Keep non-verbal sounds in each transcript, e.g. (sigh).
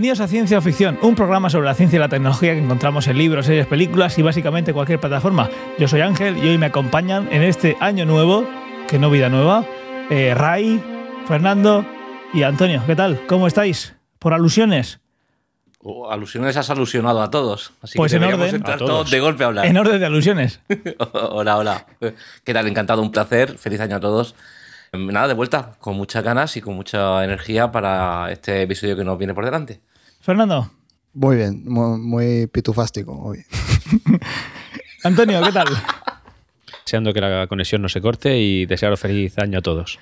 Bienvenidos a Ciencia o Ficción, un programa sobre la ciencia y la tecnología que encontramos en libros, series, películas y básicamente cualquier plataforma. Yo soy Ángel y hoy me acompañan en este año nuevo, que no vida nueva, eh, Ray, Fernando y Antonio. ¿Qué tal? ¿Cómo estáis? ¿Por alusiones? O alusiones has alusionado a todos. Así Pues que en orden. entrar A todos. todos de golpe a hablar. En orden de alusiones. (laughs) hola, hola. ¿Qué tal? Encantado, un placer. Feliz año a todos. Nada, de vuelta, con muchas ganas y con mucha energía para este episodio que nos viene por delante. Fernando, Muy bien, muy, muy pitufástico hoy. (laughs) Antonio, ¿qué tal? Deseando que la conexión no se corte y desearos feliz año a todos.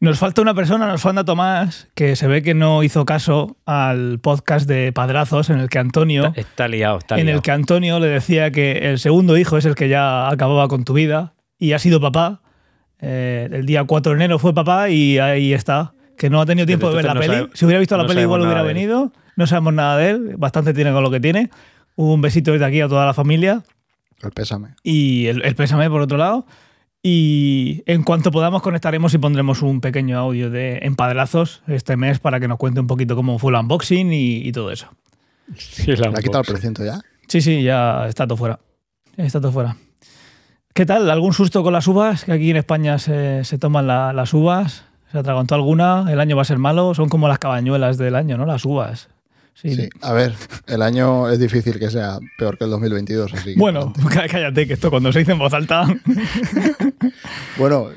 Nos falta una persona, nos falta Tomás, que se ve que no hizo caso al podcast de Padrazos en el que Antonio... Está, está liado, está en liado. el que Antonio le decía que el segundo hijo es el que ya acababa con tu vida y ha sido papá. Eh, el día 4 de enero fue papá y ahí está. Que no ha tenido tiempo de ver la peli. sabe- si hubiera visto la no peli, igual hubiera venido. No sabemos nada de él. Bastante tiene con lo que tiene. Un besito desde aquí a toda la familia. El pésame. Y el, el pésame por otro lado. Y en cuanto podamos conectaremos y pondremos un pequeño audio de empadrazos este mes para que nos cuente un poquito cómo fue el unboxing y, y todo eso. Sí, la ¿Le ha quitado el precinto ya? Sí, sí, ya está todo fuera. Está todo fuera. ¿Qué tal? ¿Algún susto con las uvas? Que aquí en España se, se toman la- las uvas. ¿Se atragantó alguna? ¿El año va a ser malo? Son como las cabañuelas del año, ¿no? Las uvas. Sí. Sí. A ver, el año es difícil que sea peor que el 2022, así que- Bueno, cá- (laughs) cállate, que esto cuando se dice en voz alta. (laughs) Bueno,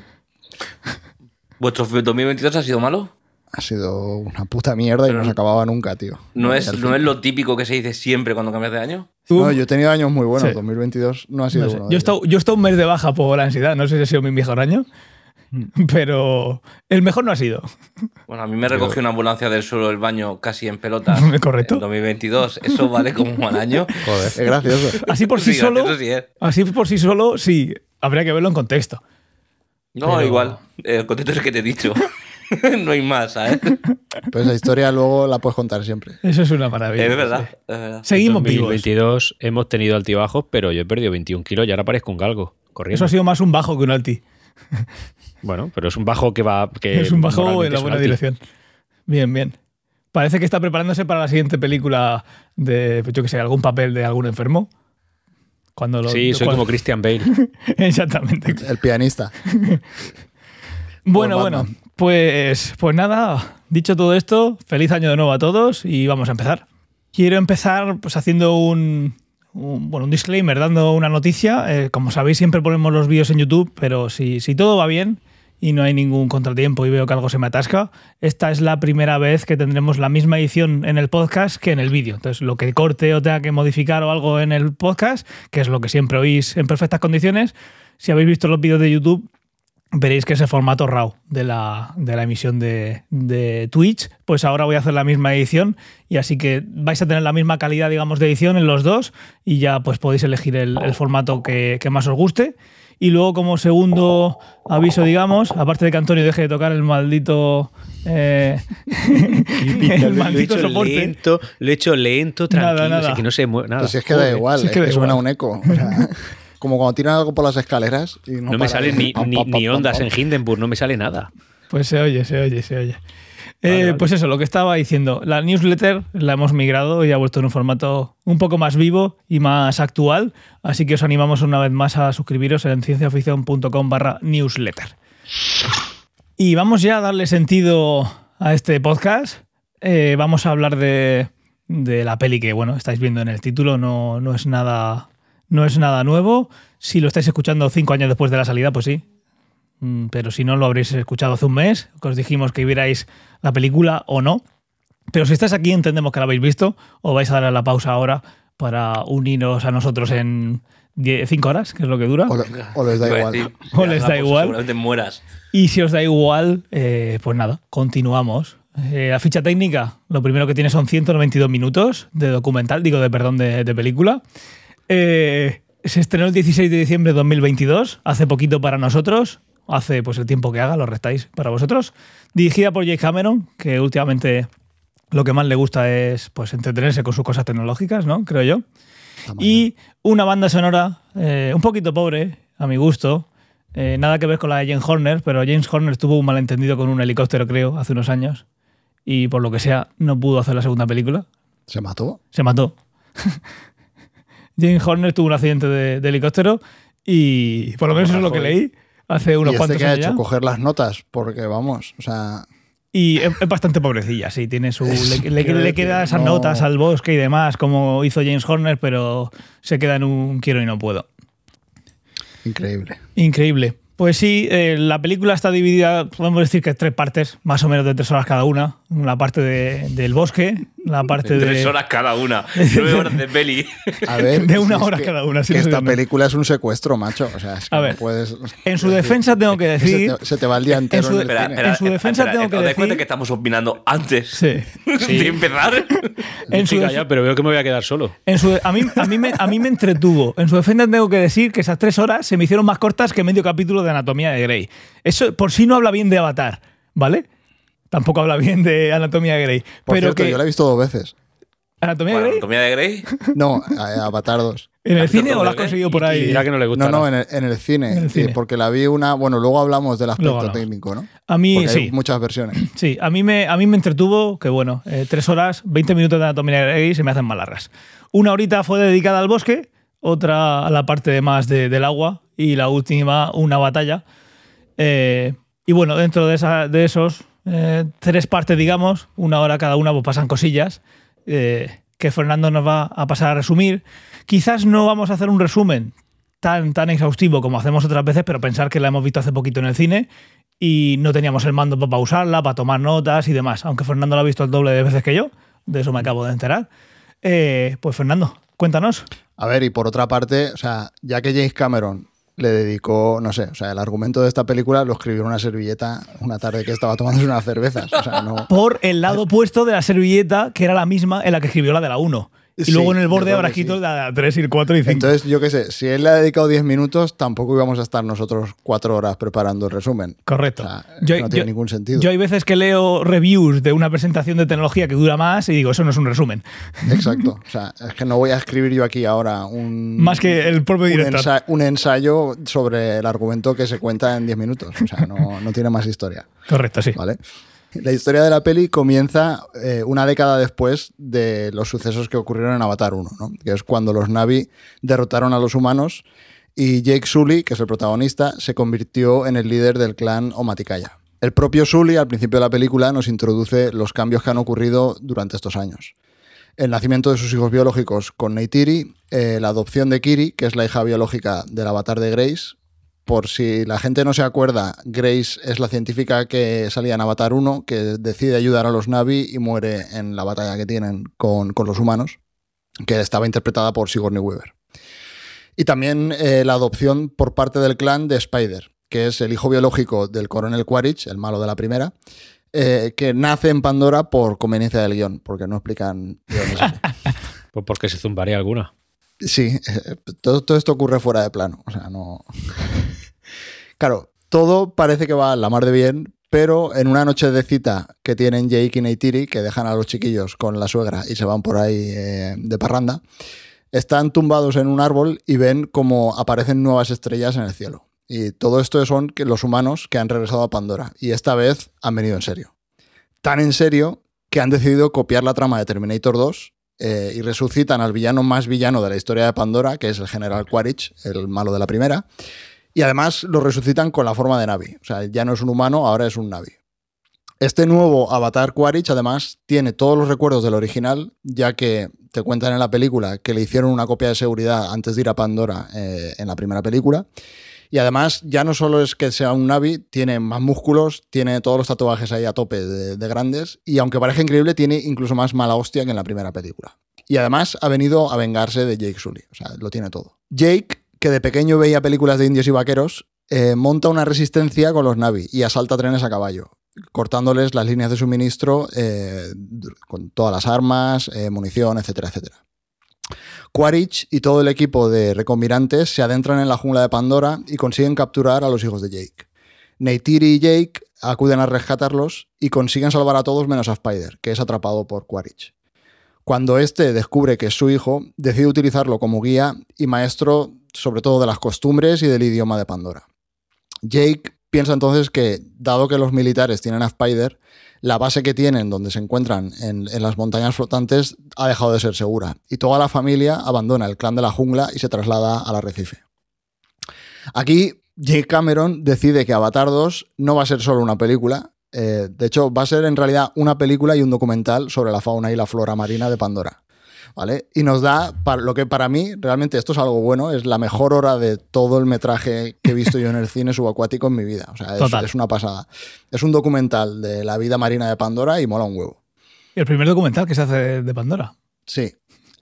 ¿Vuestro 2022 ha sido malo? ha sido una puta mierda y Pero no se acababa nunca, tío. ¿No Y es, ¿No es lo típico que se dice siempre cuando cambias de año? No, yo he tenido años muy buenos. Sí. 2022 no ha sido No sé. uno Yo he, estado, yo he estado un mes de baja por ansiedad. No sé si ha sido mi mejor año. (laughs) Pero el mejor no ha sido. Bueno, a mí me recogió una ambulancia del suelo del baño casi en pelota. (laughs) Correcto. En 2022. ¿Eso vale como un mal año? (laughs) Joder. Es gracioso. Así por sí, Sí, solo. sí. Así por sí solo, sí. Habría que verlo en contexto. No, Pero- igual. El contexto es el que te he dicho. no hay más, ¿sabes? Pero esa historia luego la puedes contar siempre. Eso es una maravilla. Es verdad. sí. es verdad. Seguimos En vivos. 2022 hemos tenido altibajos, pero yo he perdido 21 kilos y ahora parezco un galgo. Corriendo. Eso ha sido más un bajo que un alti. Bueno, pero es un bajo que va. Que es un bajo en la buena dirección. Bien, bien. Parece que está preparándose para la siguiente película de, yo que sé, algún papel de algún enfermo. Cuando lo, Sí, soy cuando- como Christian Bale. (laughs) Exactamente. El pianista. (laughs) Bueno, bueno, pues, pues nada, dicho todo esto, feliz año de nuevo a todos y vamos a empezar. Quiero empezar pues haciendo un, un- bueno, un disclaimer, dando una noticia. Eh, como sabéis, siempre ponemos los vídeos en YouTube, pero si, si todo va bien y no hay ningún contratiempo y veo que algo se me atasca, esta es la primera vez que tendremos la misma edición en el podcast que en el vídeo. Entonces, lo que corte o tenga que modificar o algo en el podcast, que es lo que siempre oís en perfectas condiciones, si habéis visto los vídeos de YouTube, veréis que ese formato RAW de la, de la emisión de, de Twitch, pues ahora voy a hacer la misma edición y así que vais a tener la misma calidad, digamos, de edición en los dos y ya pues podéis elegir el, el formato que, que más os guste. Y luego como segundo aviso, digamos, aparte de que Antonio deje de tocar el maldito... eh, (laughs) el Lo he maldito hecho soporte. lento, lo he hecho lento, Nada, tranquilo, nada. así que no se mueve nada. Pues si es que da igual, si es que da suena un eco. O (laughs) sea, como cuando tiran algo por las escaleras y no, No me salen ni, ni, ondas en Hindenburg, no me sale nada. Pues se oye, se oye, se oye. Vale, Eh, vale. Pues eso, lo que estaba diciendo. La newsletter la hemos migrado y ha vuelto en un formato un poco más vivo y más actual. Así que os animamos una vez más a suscribiros en cienciaficción.com barra newsletter. Y vamos ya a darle sentido a este podcast. Eh, vamos a hablar de, de la peli que, bueno, estáis viendo en el título. No, no, es nada, no es nada nuevo. Si lo estáis escuchando cinco años después de la salida, pues sí, Mm, pero si no lo habréis escuchado hace un mes, que os dijimos que vierais la película o no. Pero si estáis aquí entendemos que la habéis visto o vais a dar a la pausa ahora para uniros a nosotros en 5 horas, que es lo que dura. O, le- o les da igual. decir, O les da pues igual. Seguramente mueras. Y si os da igual, eh, pues nada, continuamos. Eh, la ficha técnica, lo primero que tiene son 192 minutos de documental, digo, de perdón, de, de película. Eh, se estrenó el 16 de diciembre de 2022, hace poquito para nosotros, hace pues el tiempo que haga, lo restáis para vosotros. Dirigida por Jake Cameron, que últimamente lo que más le gusta es pues entretenerse con sus cosas tecnológicas, ¿no? Creo yo. Y una banda sonora eh, un poquito pobre, a mi gusto. Eh, nada que ver con la de James Horner, pero James Horner tuvo un malentendido con un helicóptero, creo, hace unos años. y por lo que sea no pudo hacer la segunda película. ¿Se mató? Se mató. (laughs) James Horner tuvo un accidente de, de helicóptero y por lo menos eso es lo que leí hace unos ¿Y este cuantos qué ha años hecho? ya. Coger las notas, porque vamos, o sea, Y es, es bastante pobrecilla, sí, tiene su. Le, le- quiero le decir, queda esas no- notas al bosque y demás, como hizo James Horner, pero se queda en un quiero y no puedo. increíble. Increíble. Pues sí, eh, la película está dividida, podemos decir que en tres partes, más o menos de tres horas cada una. La parte de- del bosque, la parte de. Tres horas cada una. (laughs) Nueve horas de peli. A ver, De una si es hora que- cada una, si que no sé esta película es un secuestro, macho. O sea, es que A no ver, puedes. En su defensa tengo que se decir. te, se te va el día entero su- en el Espera, cine. espera, En su defensa espera, tengo que ¿os dais cuenta decir- que estamos opinando antes Sí. de empezar? En su, ya, pero veo que me voy a quedar solo. en su- a, mí, a, mí me, a mí me entretuvo. En su defensa tengo que decir que esas tres horas se me hicieron más cortas que medio capítulo de Anatomía de Grey. Eso por sí no habla bien de Avatar, ¿vale? Tampoco habla bien de Anatomía de Grey. Por pero cierto, que yo la he visto dos veces. Anatomía de Grey Anatomía de Grey. (laughs) No, Avatar 2. en el ¿Has cine o la has conseguido por ahí. dirá que no le gusta. No, no, en el, en el cine. En el sí, cine. porque la vi una. Bueno, luego hablamos del aspecto hablamos. técnico, ¿no? A mí Porque sí. hay muchas versiones. (clears throat) Sí, a mí me, a mí me entretuvo que, bueno, eh, tres horas, 20 minutos de anatomía de Grey se me hacen más largas. Una horita fue dedicada al bosque, otra a la parte de más de- del agua y la última una batalla. Eh, y bueno, dentro de, esa, de esos eh, tres partes, digamos, una hora cada una, pues pasan cosillas eh, que Fernando nos va a pasar a resumir. Quizás no vamos a hacer un resumen tan, tan exhaustivo como hacemos otras veces, pero pensar que la hemos visto hace poquito en el cine y no teníamos el mando para pausarla, para tomar notas y demás. Aunque Fernando la ha visto el doble de veces que yo, de eso me acabo de enterar. Pues Fernando, cuéntanos. A ver, y por otra parte, o sea, ya que James Cameron le dedicó, no sé, o sea, el argumento de esta película lo escribió en una servilleta una tarde que estaba tomándose unas cervezas. Por el lado opuesto de la servilleta, que era la misma en la que escribió la de la 1. Y Sí, luego en el borde habrá sí. la de la 3 y el 4 y 5. Entonces, yo qué sé, si él le ha dedicado 10 minutos, tampoco íbamos a estar nosotros cuatro horas preparando el resumen. Correcto. O sea, no tiene ningún sentido. yo hay veces que leo reviews de una presentación de tecnología que dura más y digo, eso no es un resumen. Exacto. (laughs) O sea, es que no voy a escribir yo aquí ahora un. Más que el propio un, director. ensa- un ensayo sobre el argumento que se cuenta en 10 minutos. O sea, no, no tiene más historia. Correcto, sí. ¿Vale? La historia de la peli comienza eh, una década después de los sucesos que ocurrieron en Avatar 1, ¿no? que es cuando los Navi derrotaron a los humanos y Jake Sully, que es el protagonista, se convirtió en el líder del clan Omaticaya. El propio Sully, al principio de la película, nos introduce los cambios que han ocurrido durante estos años. El nacimiento de sus hijos biológicos con Neytiri, eh, la adopción de Kiri, que es la hija biológica del avatar de Grace, por si la gente no se acuerda, Grace es la científica que salía en Avatar 1, que decide ayudar a los Navi y muere en la batalla que tienen con, con los humanos, que estaba interpretada por Sigourney Weaver. Y también eh, la adopción por parte del clan de Spider, que es el hijo biológico del coronel Quaritch, el malo de la primera, eh, que nace en Pandora por conveniencia del guion, porque no explican. (laughs) Pues porque se zumbaría alguna. Sí, eh, todo, todo esto ocurre fuera de plano. O sea, no. Claro, todo parece que va a la mar de bien, pero en una noche de cita que tienen Jake y Neytiri, que dejan a los chiquillos con la suegra y se van por ahí eh, de parranda, están tumbados en un árbol y ven como aparecen nuevas estrellas en el cielo. Y todo esto son los humanos que han regresado a Pandora. Y esta vez han venido en serio. Tan en serio que han decidido copiar la trama de Terminator 2 eh, y resucitan al villano más villano de la historia de Pandora, que es el general Quaritch, el malo de la primera. Y además lo resucitan con la forma de Navi. O sea, ya no es un humano, ahora es un Navi. Este nuevo avatar Quaritch, además, tiene todos los recuerdos del original, ya que te cuentan en la película que le hicieron una copia de seguridad antes de ir a Pandora eh, en la primera película. Y además, ya no solo es que sea un Navi, tiene más músculos, tiene todos los tatuajes ahí a tope de, de grandes, y aunque parezca increíble, tiene incluso más mala hostia que en la primera película. Y además ha venido a vengarse de Jake Sully, o sea, lo tiene todo. Jake, que de pequeño veía películas de indios y vaqueros, eh, monta una resistencia con los Navi y asalta trenes a caballo, cortándoles las líneas de suministro eh, con todas las armas, eh, munición, etcétera, etcétera. Quaritch y todo el equipo de reconvirantes se adentran en la jungla de Pandora y consiguen capturar a los hijos de Jake. Neytiri y Jake acuden a rescatarlos y consiguen salvar a todos menos a Spider, que es atrapado por Quaritch. Cuando este descubre que es su hijo, decide utilizarlo como guía y maestro sobre todo de las costumbres y del idioma de Pandora. Jake piensa entonces que, dado que los militares tienen a Spider, la base que tienen, donde se encuentran en, en las montañas flotantes, ha dejado de ser segura. Y toda la familia abandona el clan de la jungla y se traslada al arrecife. Aquí, Jake Cameron decide que Avatar 2 no va a ser solo una película. Eh, de hecho, va a ser en realidad una película y un documental sobre la fauna y la flora marina de Pandora. ¿Vale? Y nos da, para, lo que para mí, realmente esto es algo bueno, es la mejor hora de todo el metraje que he visto yo en el cine subacuático en mi vida. O sea, es una pasada. Es un documental de la vida marina de Pandora y mola un huevo. Y el primer documental que se hace de Pandora. Sí.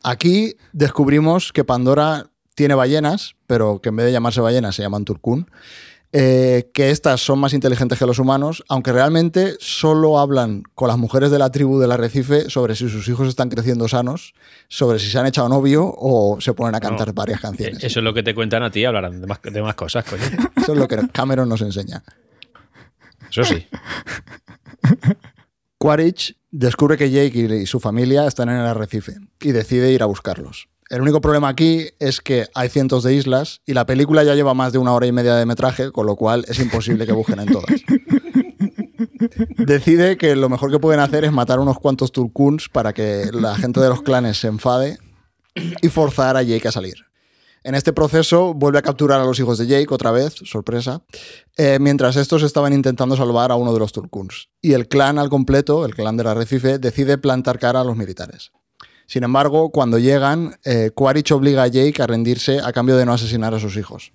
Aquí descubrimos que Pandora tiene ballenas, pero que en vez de llamarse ballenas se llaman turcún. Eh, que estas son más inteligentes que los humanos, aunque realmente solo hablan con las mujeres de la tribu del arrecife sobre si sus hijos están creciendo sanos, sobre si se han echado novio o se ponen a cantar No. varias Eh, canciones. Eso es lo que te cuentan a ti, hablarán de más, de más cosas, coño. (laughs) Eso es lo que Cameron nos enseña. Eso sí. Quaritch descubre que Jake y su familia están en el arrecife y decide ir a buscarlos. El único problema aquí es que hay cientos de islas y la película ya lleva más de una hora y media de metraje, con lo cual es imposible que busquen en todas. Decide que lo mejor que pueden hacer es matar unos cuantos turcuns para que la gente de los clanes se enfade y forzar a Jake a salir. En este proceso vuelve a capturar a los hijos de Jake otra vez, sorpresa, eh, mientras estos estaban intentando salvar a uno de los turcuns. Y el clan al completo, el clan del arrecife, decide plantar cara a los militares. Sin embargo, cuando llegan, eh, Quaritch obliga a Jake a rendirse a cambio de no asesinar a sus hijos.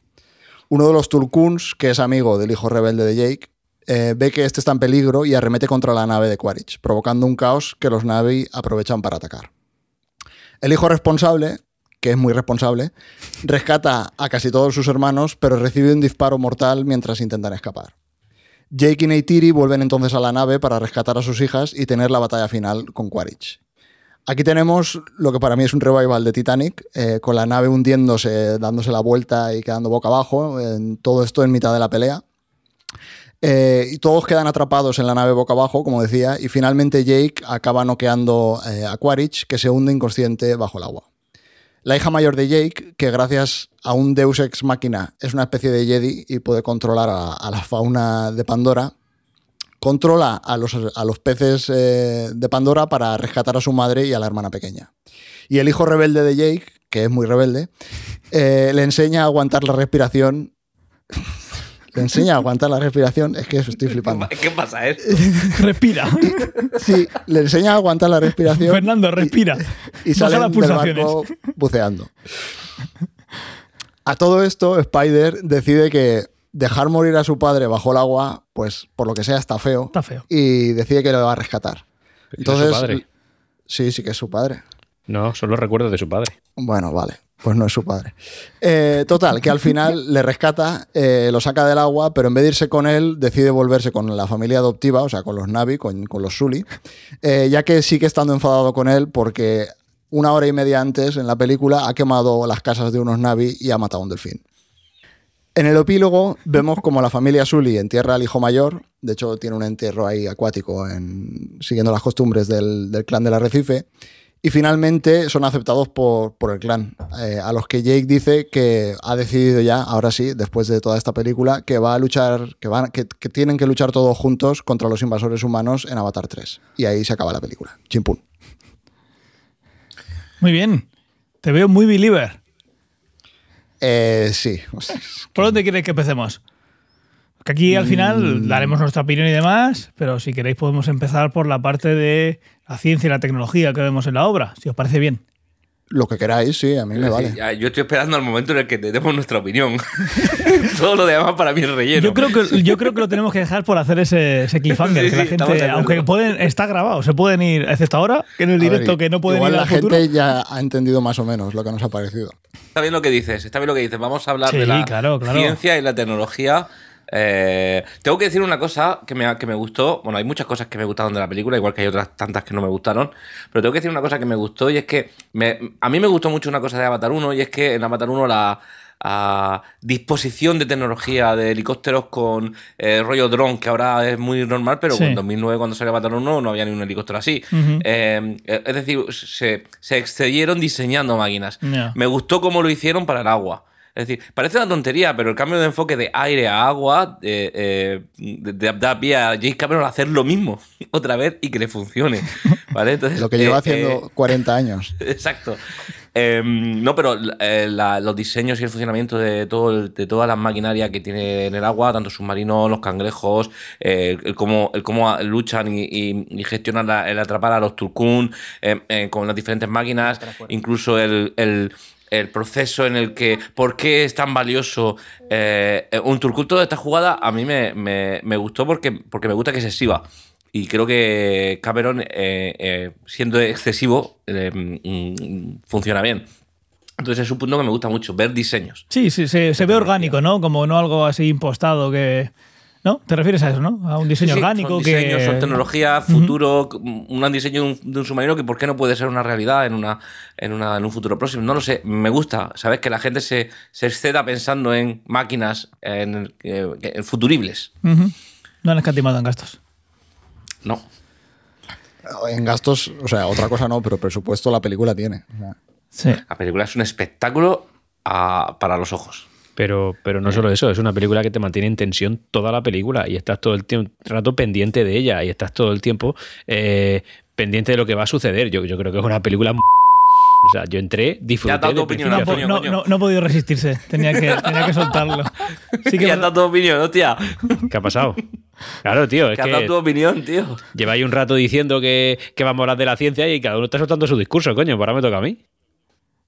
Uno de los turcuns, que es amigo del hijo rebelde de Jake, eh, ve que este está en peligro y arremete contra la nave de Quaritch, provocando un caos que los Navi aprovechan para atacar. El hijo responsable, que es muy responsable, rescata a casi todos sus hermanos, pero recibe un disparo mortal mientras intentan escapar. Jake y Neytiri vuelven entonces a la nave para rescatar a sus hijas y tener la batalla final con Quaritch. Aquí tenemos lo que para mí es un revival de Titanic, eh, con la nave hundiéndose, dándose la vuelta y quedando boca abajo, en todo esto en mitad de la pelea. Eh, y todos quedan atrapados en la nave boca abajo, como decía, y finalmente Jake acaba noqueando eh, a Quaritch, que se hunde inconsciente bajo el agua. La hija mayor de Jake, que gracias a un Deus Ex Machina es una especie de Jedi y puede controlar a la fauna de Pandora, controla a los, a los peces eh, de Pandora para rescatar a su madre y a la hermana pequeña. Y el hijo rebelde de Jake, que es muy rebelde, eh, le enseña a aguantar la respiración. (laughs) le enseña a aguantar la respiración, es que estoy flipando. ¿Qué pasa esto? (laughs) Respira. (laughs) Sí, le enseña a aguantar la respiración. Fernando, respira. y salen las del pulsaciones. barco buceando. A todo esto, Spider decide que dejar morir a su padre bajo el agua, pues por lo que sea está feo, Está feo. y decide que le va a rescatar. Pero es su padre. sí, sí que es su padre. No, son los recuerdos de su padre. Bueno, vale, pues no es su padre. Eh, total, que al final (laughs) le rescata, eh, lo saca del agua, pero en vez de irse con él, decide volverse con la familia adoptiva, o sea, con los Navi, con, con los Sully, eh, ya que sigue estando enfadado con él porque una hora y media antes en la película ha quemado las casas de unos Navi y ha matado a un delfín. En el epílogo vemos como la familia Sully entierra al hijo mayor, de hecho tiene un entierro ahí acuático en- siguiendo las costumbres del, clan del arrecife, y finalmente son aceptados por, por el clan, eh, a los que Jake dice que ha decidido ya, ahora sí, después de toda esta película, que va a luchar, que, van, que, que tienen que luchar todos juntos contra los invasores humanos en Avatar 3. Y ahí se acaba la película. Chimpún. Muy bien. Te veo muy believer. Eh, sí. ¿Por dónde queréis que empecemos? Que aquí al final Mm. daremos nuestra opinión y demás, pero si queréis podemos empezar por la parte de la ciencia y la tecnología que vemos en la obra, si os parece bien. Lo que queráis, sí, a mí me Sí, vale. ya, yo estoy esperando al momento en el que te demos nuestra opinión. (laughs) Todo lo demás para mí es relleno. Yo creo que yo creo que lo tenemos que dejar por hacer ese, ese cliffhanger, Sí, que la sí, gente, aunque pueden, está grabado, se pueden ir, excepto ahora, que en el A ver, directo que no pueden igual ir la al futuro. gente ya ha entendido más o menos lo que nos ha parecido. Está bien lo que dices, está bien lo que dices. Vamos a hablar Sí, de la claro, claro. ciencia y la tecnología. Eh, tengo que decir una cosa que me, que me gustó. Bueno, hay muchas cosas que me gustaron de la película, igual que hay otras tantas que no me gustaron. Pero tengo que decir una cosa que me gustó y es que me- a mí me gustó mucho una cosa de Avatar 1 y es que en Avatar 1 la a disposición de tecnología de helicópteros con eh, rollo dron, que ahora es muy normal, pero Sí. en 2009 cuando salió Avatar 1 no había ni un helicóptero así. Ujú. Eh, es decir, se, se excedieron diseñando máquinas. Me gustó cómo lo hicieron para el agua. Es decir, parece una tontería, pero el cambio de enfoque de aire a agua eh, eh, de- de- da pie a James Cameron a hacer lo mismo (laughs) otra vez y que le funcione. (laughs) ¿Vale? Entonces, Lo que lleva eh, haciendo eh, 40 años. (laughs) Exacto. Eh, no, pero eh, la- los diseños y el funcionamiento de, todo el- de toda la maquinaria que tiene en el agua, tanto submarinos, los cangrejos, eh, el, cómo, el cómo luchan y, y- y gestionan la- el atrapar a los turcún eh, eh, con las diferentes máquinas, incluso el, el- el proceso en el que, ¿por qué es tan valioso eh, un turcún? Toda esta jugada a mí me, me- me gustó porque, porque me gusta que se exhiba. Y creo que Cameron, eh, eh, siendo excesivo, eh, mm, funciona bien. Entonces es un punto que me gusta mucho, ver diseños. Sí, sí, se, se ve orgánico, ¿no? Como no algo así impostado que. ¿No? ¿Te refieres a eso, no? A un diseño Sí, sí, orgánico son que. diseños, son tecnología, futuro, un diseño de un, de un submarino que por qué no puede ser una realidad en, una, en, una, en un futuro próximo. No lo sé, me gusta, ¿sabes? Que la gente se, se exceda pensando en máquinas, en, eh, en futuribles. Ujú. No han escatimado en gastos. No. En gastos, o sea, otra cosa no, pero presupuesto la película tiene. O sea, Sí. La película es un espectáculo ah, para los ojos. Pero, pero no solo eso, es una película que te mantiene en tensión toda la película y estás todo el tiempo, rato pendiente de ella y estás todo el tiempo eh, pendiente de lo que va a suceder. Yo, yo creo que es una película... m- O sea, yo entré, disfruté... Ya, da tu de opinión, No, Antonio, no, no- no he podido resistirse. Tenía que, tenía que soltarlo. Sí que ¿Qué has dado tu opinión, hostia? ¿Qué ha pasado? Claro, tío, es ¿Qué dado tu que opinión, tío? lleváis un rato diciendo que, que vamos a hablar de la ciencia y cada uno está soltando su discurso, coño, pues ahora me toca a mí.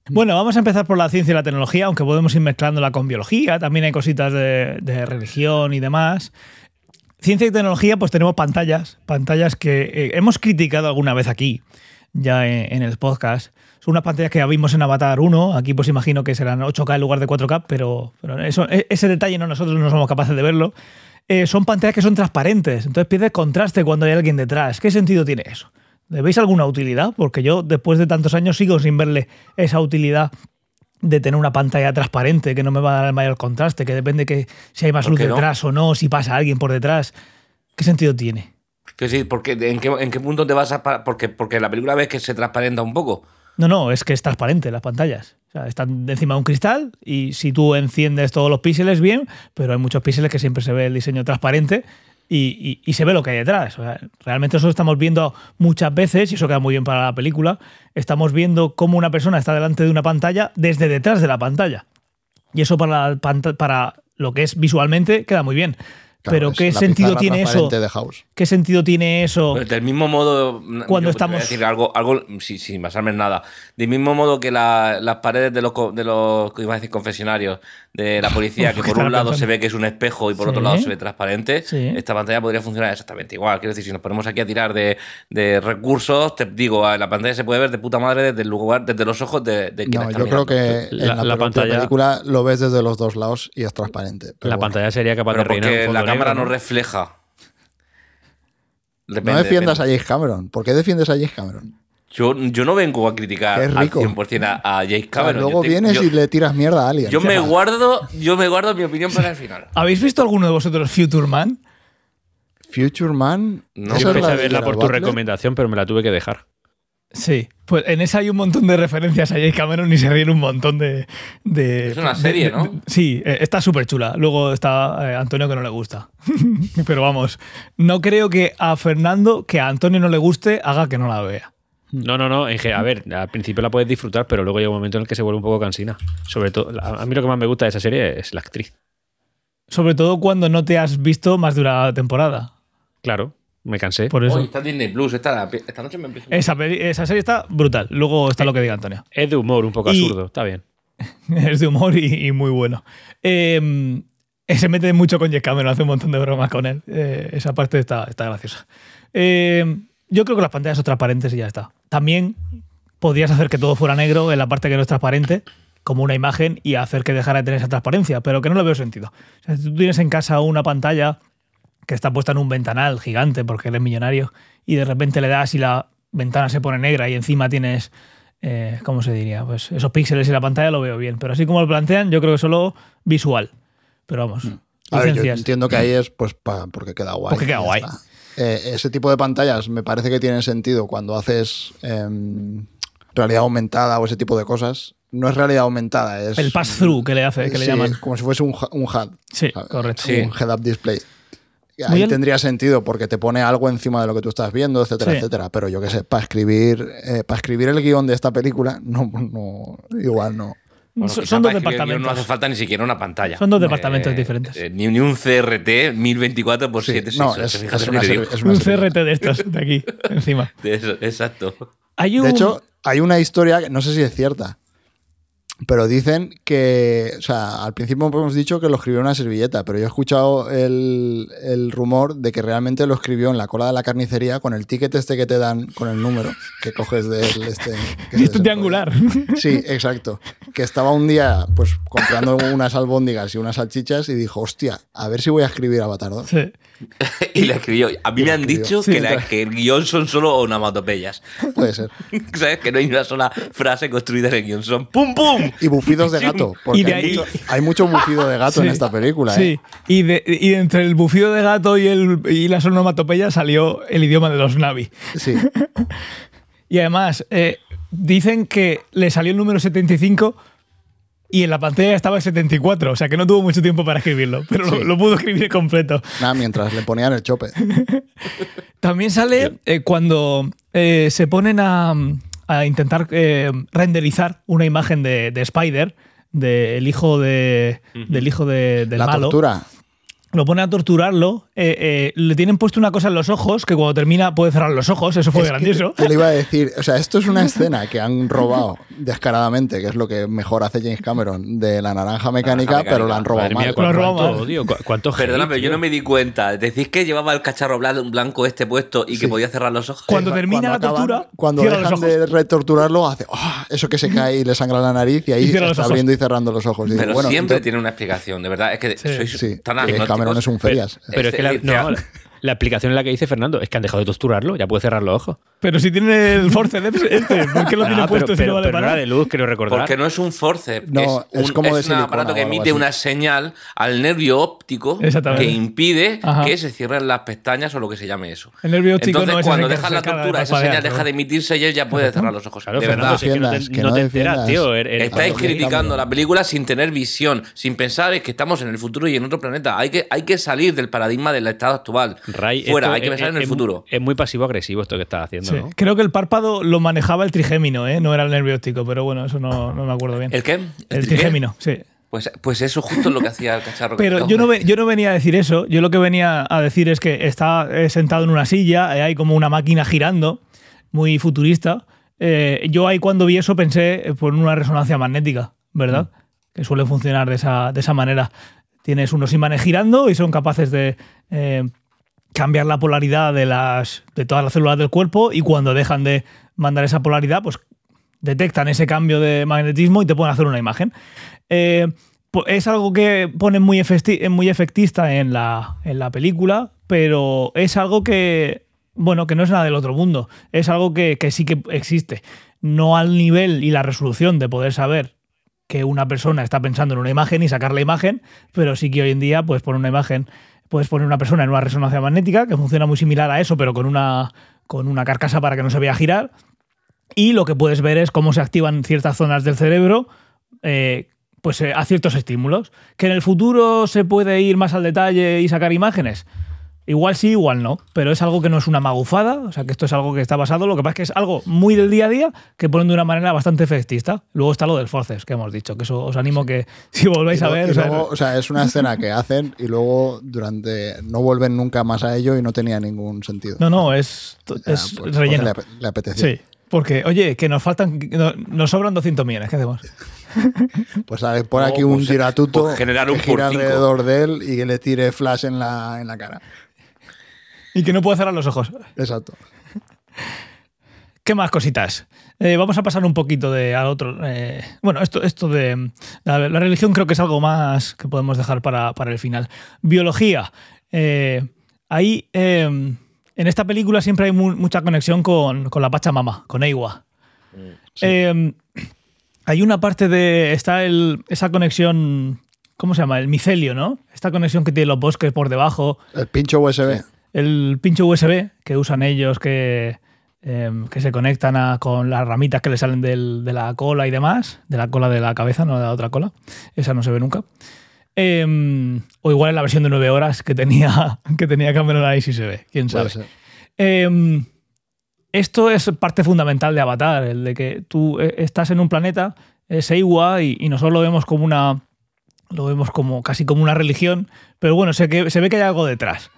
Bueno, vamos a empezar por la ciencia y la tecnología, aunque podemos ir mezclándola con biología, también hay cositas de, religión y demás. Ciencia y tecnología, pues tenemos pantallas, pantallas que eh, hemos criticado alguna vez aquí, ya en, el podcast. Son unas pantallas que ya vimos en Avatar 1, aquí pues imagino que serán 8K en lugar de 4K, pero, e- ese detalle no nosotros no somos capaces de verlo. Eh, son pantallas que son transparentes, entonces pierde contraste cuando hay alguien detrás. ¿Qué sentido tiene eso? ¿Le veis alguna utilidad? Porque yo después de tantos años sigo sin verle esa utilidad de tener una pantalla transparente que no me va a dar el mayor contraste, que depende que si hay más ¿Por luz no? detrás o no, si pasa alguien por detrás. ¿Qué sentido tiene? Que sí, porque ¿en qué, en qué punto te vas a? Porque, porque la película ves que se transparenta un poco. No, no, es que es transparente las pantallas. O sea, están encima de un cristal y si tú enciendes todos los píxeles bien, pero hay muchos píxeles que siempre se ve el diseño transparente y, y- y se ve lo que hay detrás. O sea, realmente eso lo estamos viendo muchas veces y eso queda muy bien para la película. Estamos viendo cómo una persona está delante de una pantalla desde detrás de la pantalla. Y eso para, la para lo que es visualmente queda muy bien. claro, pero ¿qué sentido tiene eso? transparente de House. ¿Qué sentido tiene eso? Del mismo modo, Cuando yo te voy a estamos- decir algo, algo sin, sin basarme en nada. Del mismo modo que la- las paredes de los, co- de los iba a decir, confesionarios de la policía, que ¿qué por un lado pensando? se ve que es un espejo y por otro lado se ve transparente, Sí. esta pantalla podría funcionar exactamente igual. Quiero decir, si nos ponemos aquí a tirar de, de recursos, te digo, la pantalla se puede ver de puta madre desde el lugar, desde los ojos de, de quien No, está yo creo que en La- la, pantalla- película lo ves desde los dos lados y es transparente. pero la bueno. pantalla sería capaz Pero de reinar porque la cámara negro, no refleja. No defiendas depende. a James Cameron. ¿Por qué defiendes a James Cameron? Yo, yo no vengo a criticar al rico. 100% a, a James O sea, Cameron. luego te- vienes yo- y le tiras mierda a alguien. Yo me guardo, yo me guardo mi opinión para el final. ¿Habéis visto alguno de vosotros Future Man? Future Man. No. ¿esa Yo empecé a verla por tu Butler? recomendación, pero me la tuve que dejar. Sí, pues en esa hay un montón de referencias a James Cameron y se ríen un montón de. de- Es una serie, de- ¿no? de- sí, eh, está súper chula. Luego está eh, Antonio que no le gusta. (laughs) Pero vamos, no creo que a Fernando, que a Antonio no le guste, haga que no la vea. No, no, no. en ge- a ver, al principio la puedes disfrutar, pero luego llega un momento en el que se vuelve un poco cansina. Sobre todo, a mí lo que más me gusta de esa serie es la actriz. Sobre todo cuando no te has visto más de una temporada. Claro, me cansé. Por eso. Hoy está Disney Plus, esta, esta noche me empiezo. Esa, serie está brutal. Luego está lo que diga Antonio. Es de humor un poco Y- absurdo, está bien. (laughs) es de humor y, y muy bueno. Eh, se mete mucho con Jack Cameron, hace un montón de bromas con él. Eh, esa parte está, está graciosa. Eh, yo creo que las pantallas son transparentes y ya está. También podrías hacer que todo fuera negro en la parte que no es transparente, como una imagen, y hacer que dejara de tener esa transparencia, pero que no le veo sentido. O sea, si tú tienes en casa una pantalla que está puesta en un ventanal gigante porque eres millonario y de repente le das y la ventana se pone negra y encima tienes, eh, ¿cómo se diría? Pues esos píxeles y la pantalla lo veo bien, pero así como lo plantean, yo creo que solo visual. Pero vamos, A ver, yo licencias. entiendo que ahí es pues pa- porque queda guay. Porque queda guay. está. Eh, ese tipo de pantallas me parece que tienen sentido cuando haces em, realidad aumentada o ese tipo de cosas. no es realidad aumentada, es. El pass-through que le hace, que le sí, llaman. es como si fuese un, un HUD. Sí, ¿sabes? correcto. Sí. Un head-up display. Muy Ahí tendría sentido porque te pone algo encima de lo que tú estás viendo, etcétera, Sí. etcétera. Pero yo qué sé, para escribir, eh, para escribir el guion de esta película, no, no, igual no. Bueno, son, dos departamentos. No hace falta ni siquiera una pantalla. Son dos departamentos diferentes. eh, ni, ni un CRT 1024 por Sí, 768. no, es, es lo una, digo. es una Un. CRT de estos, de aquí, (laughs) encima. De eso, exacto. Hay un, De hecho, hay una historia que no sé si es cierta, pero dicen que, o sea, al principio hemos dicho que lo escribió en una servilleta, pero yo he escuchado el, el rumor de que realmente lo escribió en la cola de la carnicería con el ticket este que te dan con el número que coges del este. que (laughs) y es triangular. Sí, exacto. Que estaba un día pues comprando unas albóndigas y unas salchichas y dijo, hostia, a ver si voy a escribir Avatar 2. Sí. (laughs) y la escribió. A mí Y me han escribió. dicho Sí, que, la- claro. que el guion son solo onomatopeyas. (laughs) Puede ser. (laughs) ¿Sabes? Que no hay una sola frase construida en el guion. Son ¡pum, pum! Y bufidos de gato, porque Y de hay, ahí- mucho, hay mucho bufido de gato en esta película. Sí, ¿eh? y, de, y entre el bufido de gato y, el, y las onomatopeyas salió el idioma de los Navi. Sí. Y además, eh, dicen que le salió el número 75 y en la pantalla estaba el 74, o sea que no tuvo mucho tiempo para escribirlo, pero lo, Sí. lo pudo escribir completo. Nada, mientras le ponían el chope. (laughs) También sale eh, cuando eh, se ponen a, a intentar eh, renderizar una imagen de, de Spider, del hijo, de, del hijo de- del la malo. tortura. Lo pone a torturarlo, eh, eh, le tienen puesto una cosa en los ojos, que cuando termina puede cerrar los ojos, eso fue Es grandioso. Te lo iba a decir. O sea, esto es una (laughs) escena que han robado descaradamente, que es lo que mejor hace James Cameron, de la naranja mecánica, mecánica. pero la han robado mal. Lo cuánto, cuánto cuánto Perdóname, hate, yo no me di cuenta. Decís que llevaba el cacharro blan- blanco este puesto y que Sí. podía cerrar los ojos. Cuando Cu- termina la acaban- tortura, cuando dejan los de retorturarlo, hace "Ah", eso que se (laughs) cae y le sangra la nariz y ahí Y está abriendo y cerrando los ojos. Y Pero bueno, siempre entonces- tiene una explicación, de verdad. Es que Sí. sois Sí, tan. Cameron es un ferias. Pero es que la, Este, no, dice- la, explicación en la que dice Fernando es que han dejado de torturarlo, ya puede cerrar los ojos. Pero si tiene el forceps (laughs) este, ¿por qué lo tiene Ah, puesto pero, si no pero- vale pero no para nada? de luz, quiero recordar. Porque no es un forceps, No, es, es un, como de es un aparato que emite así. una señal al nervio óptico que impide Ajá. que se cierren las pestañas o lo que se llame eso. El nervio óptico Entonces, no es cuando dejas la tortura, esa señal deja de emitirse y él ya puede cerrar los ojos. Claro, de Fernando, verdad. es no te, defiendas, que no no te enteras, tío. Estáis criticando la película sin tener visión, sin pensar en que estamos en el futuro y en otro planeta. Hay que, hay que salir del paradigma del estado actual. Ray, Fuera, esto hay que es- pensar en es- el futuro. Es muy pasivo-agresivo esto que estás haciendo, Sí. ¿no? Creo que el párpado lo manejaba el trigémino, ¿eh? no era el nervio óptico, pero bueno, eso no, no me acuerdo bien. ¿El qué? El trigémino, sí. Pues, pues eso justo es lo que hacía el cacharro. Pero yo no, yo no venía a decir eso. Yo lo que venía a decir es que está eh, sentado en una silla, eh, hay como una máquina girando, muy futurista. Eh, yo ahí cuando vi eso pensé por una resonancia magnética, ¿verdad? Que suele funcionar de esa, de esa manera. Tienes unos imanes girando y son capaces de eh, cambiar la polaridad de, las, de todas las células del cuerpo y cuando dejan de mandar esa polaridad, pues detectan ese cambio de magnetismo y te pueden hacer una imagen. Eh, po- es algo que ponen muy, muy efectista en la, en la película, pero es algo que, bueno, que no es nada del otro mundo. Es algo que, que sí que existe. No al nivel y la resolución de poder saber que una persona está pensando en una imagen y sacar la imagen, pero sí que hoy en día puedes poner una imagen, puedes poner una persona en una resonancia magnética que funciona muy similar a eso, pero con una, con una carcasa para que no se vea girar. Y lo que puedes ver es cómo se activan ciertas zonas del cerebro eh, pues, eh, a ciertos estímulos. ¿Que en el futuro se puede ir más al detalle y sacar imágenes? Igual sí, igual no, pero es algo que no es una magufada, o sea que esto es algo que está basado, lo que pasa es que es algo muy del día a día que ponen de una manera bastante efectista. Luego está lo del Forces, que hemos dicho, que eso os animo que (laughs) si volvéis Y a ver... y o sea, luego, o sea, es una escena que (laughs) hacen y luego durante no vuelven nunca más a ello y no tenía ningún sentido. no, no, es, O sea, es pues, relleno. porque le, le apetecía. Sí, porque, oye, que nos faltan, no- nos sobran 200 millones, ¿qué hacemos? (laughs) Pues a ver, pon aquí un pues, giratuto pues generar un que gira alrededor de él y que le tire flash en la, en la cara. Y que no puedo cerrar los ojos. Exacto. ¿Qué más cositas? Eh, vamos a pasar un poquito de al otro. eh, bueno, esto, esto de la, la religión creo que es algo más que podemos dejar para, para el final. Biología. Eh, ahí, eh, en esta película siempre hay mu- mucha conexión con, con la Pachamama, con Eiwa. Eh, hay una parte de. Está el, esa conexión. ¿Cómo se llama? El micelio, ¿no? Esta conexión que tienen los bosques por debajo El pincho USB. El pincho USB que usan ellos, que em, que se conectan a- con las ramitas que le salen del- de la cola y demás, de la cola de la cabeza, no de la otra cola. Esa no se ve nunca. Em, o igual en la versión de 9 horas que tenía, (laughs) que tenía Cameron ahí sí se ve, quién sabe. Em, esto es parte fundamental de Avatar, el de que tú eh, estás en un planeta, es Eiwa, y, y nosotros lo vemos como una. Lo vemos como casi como una religión, pero bueno, se, que, se ve que hay algo detrás.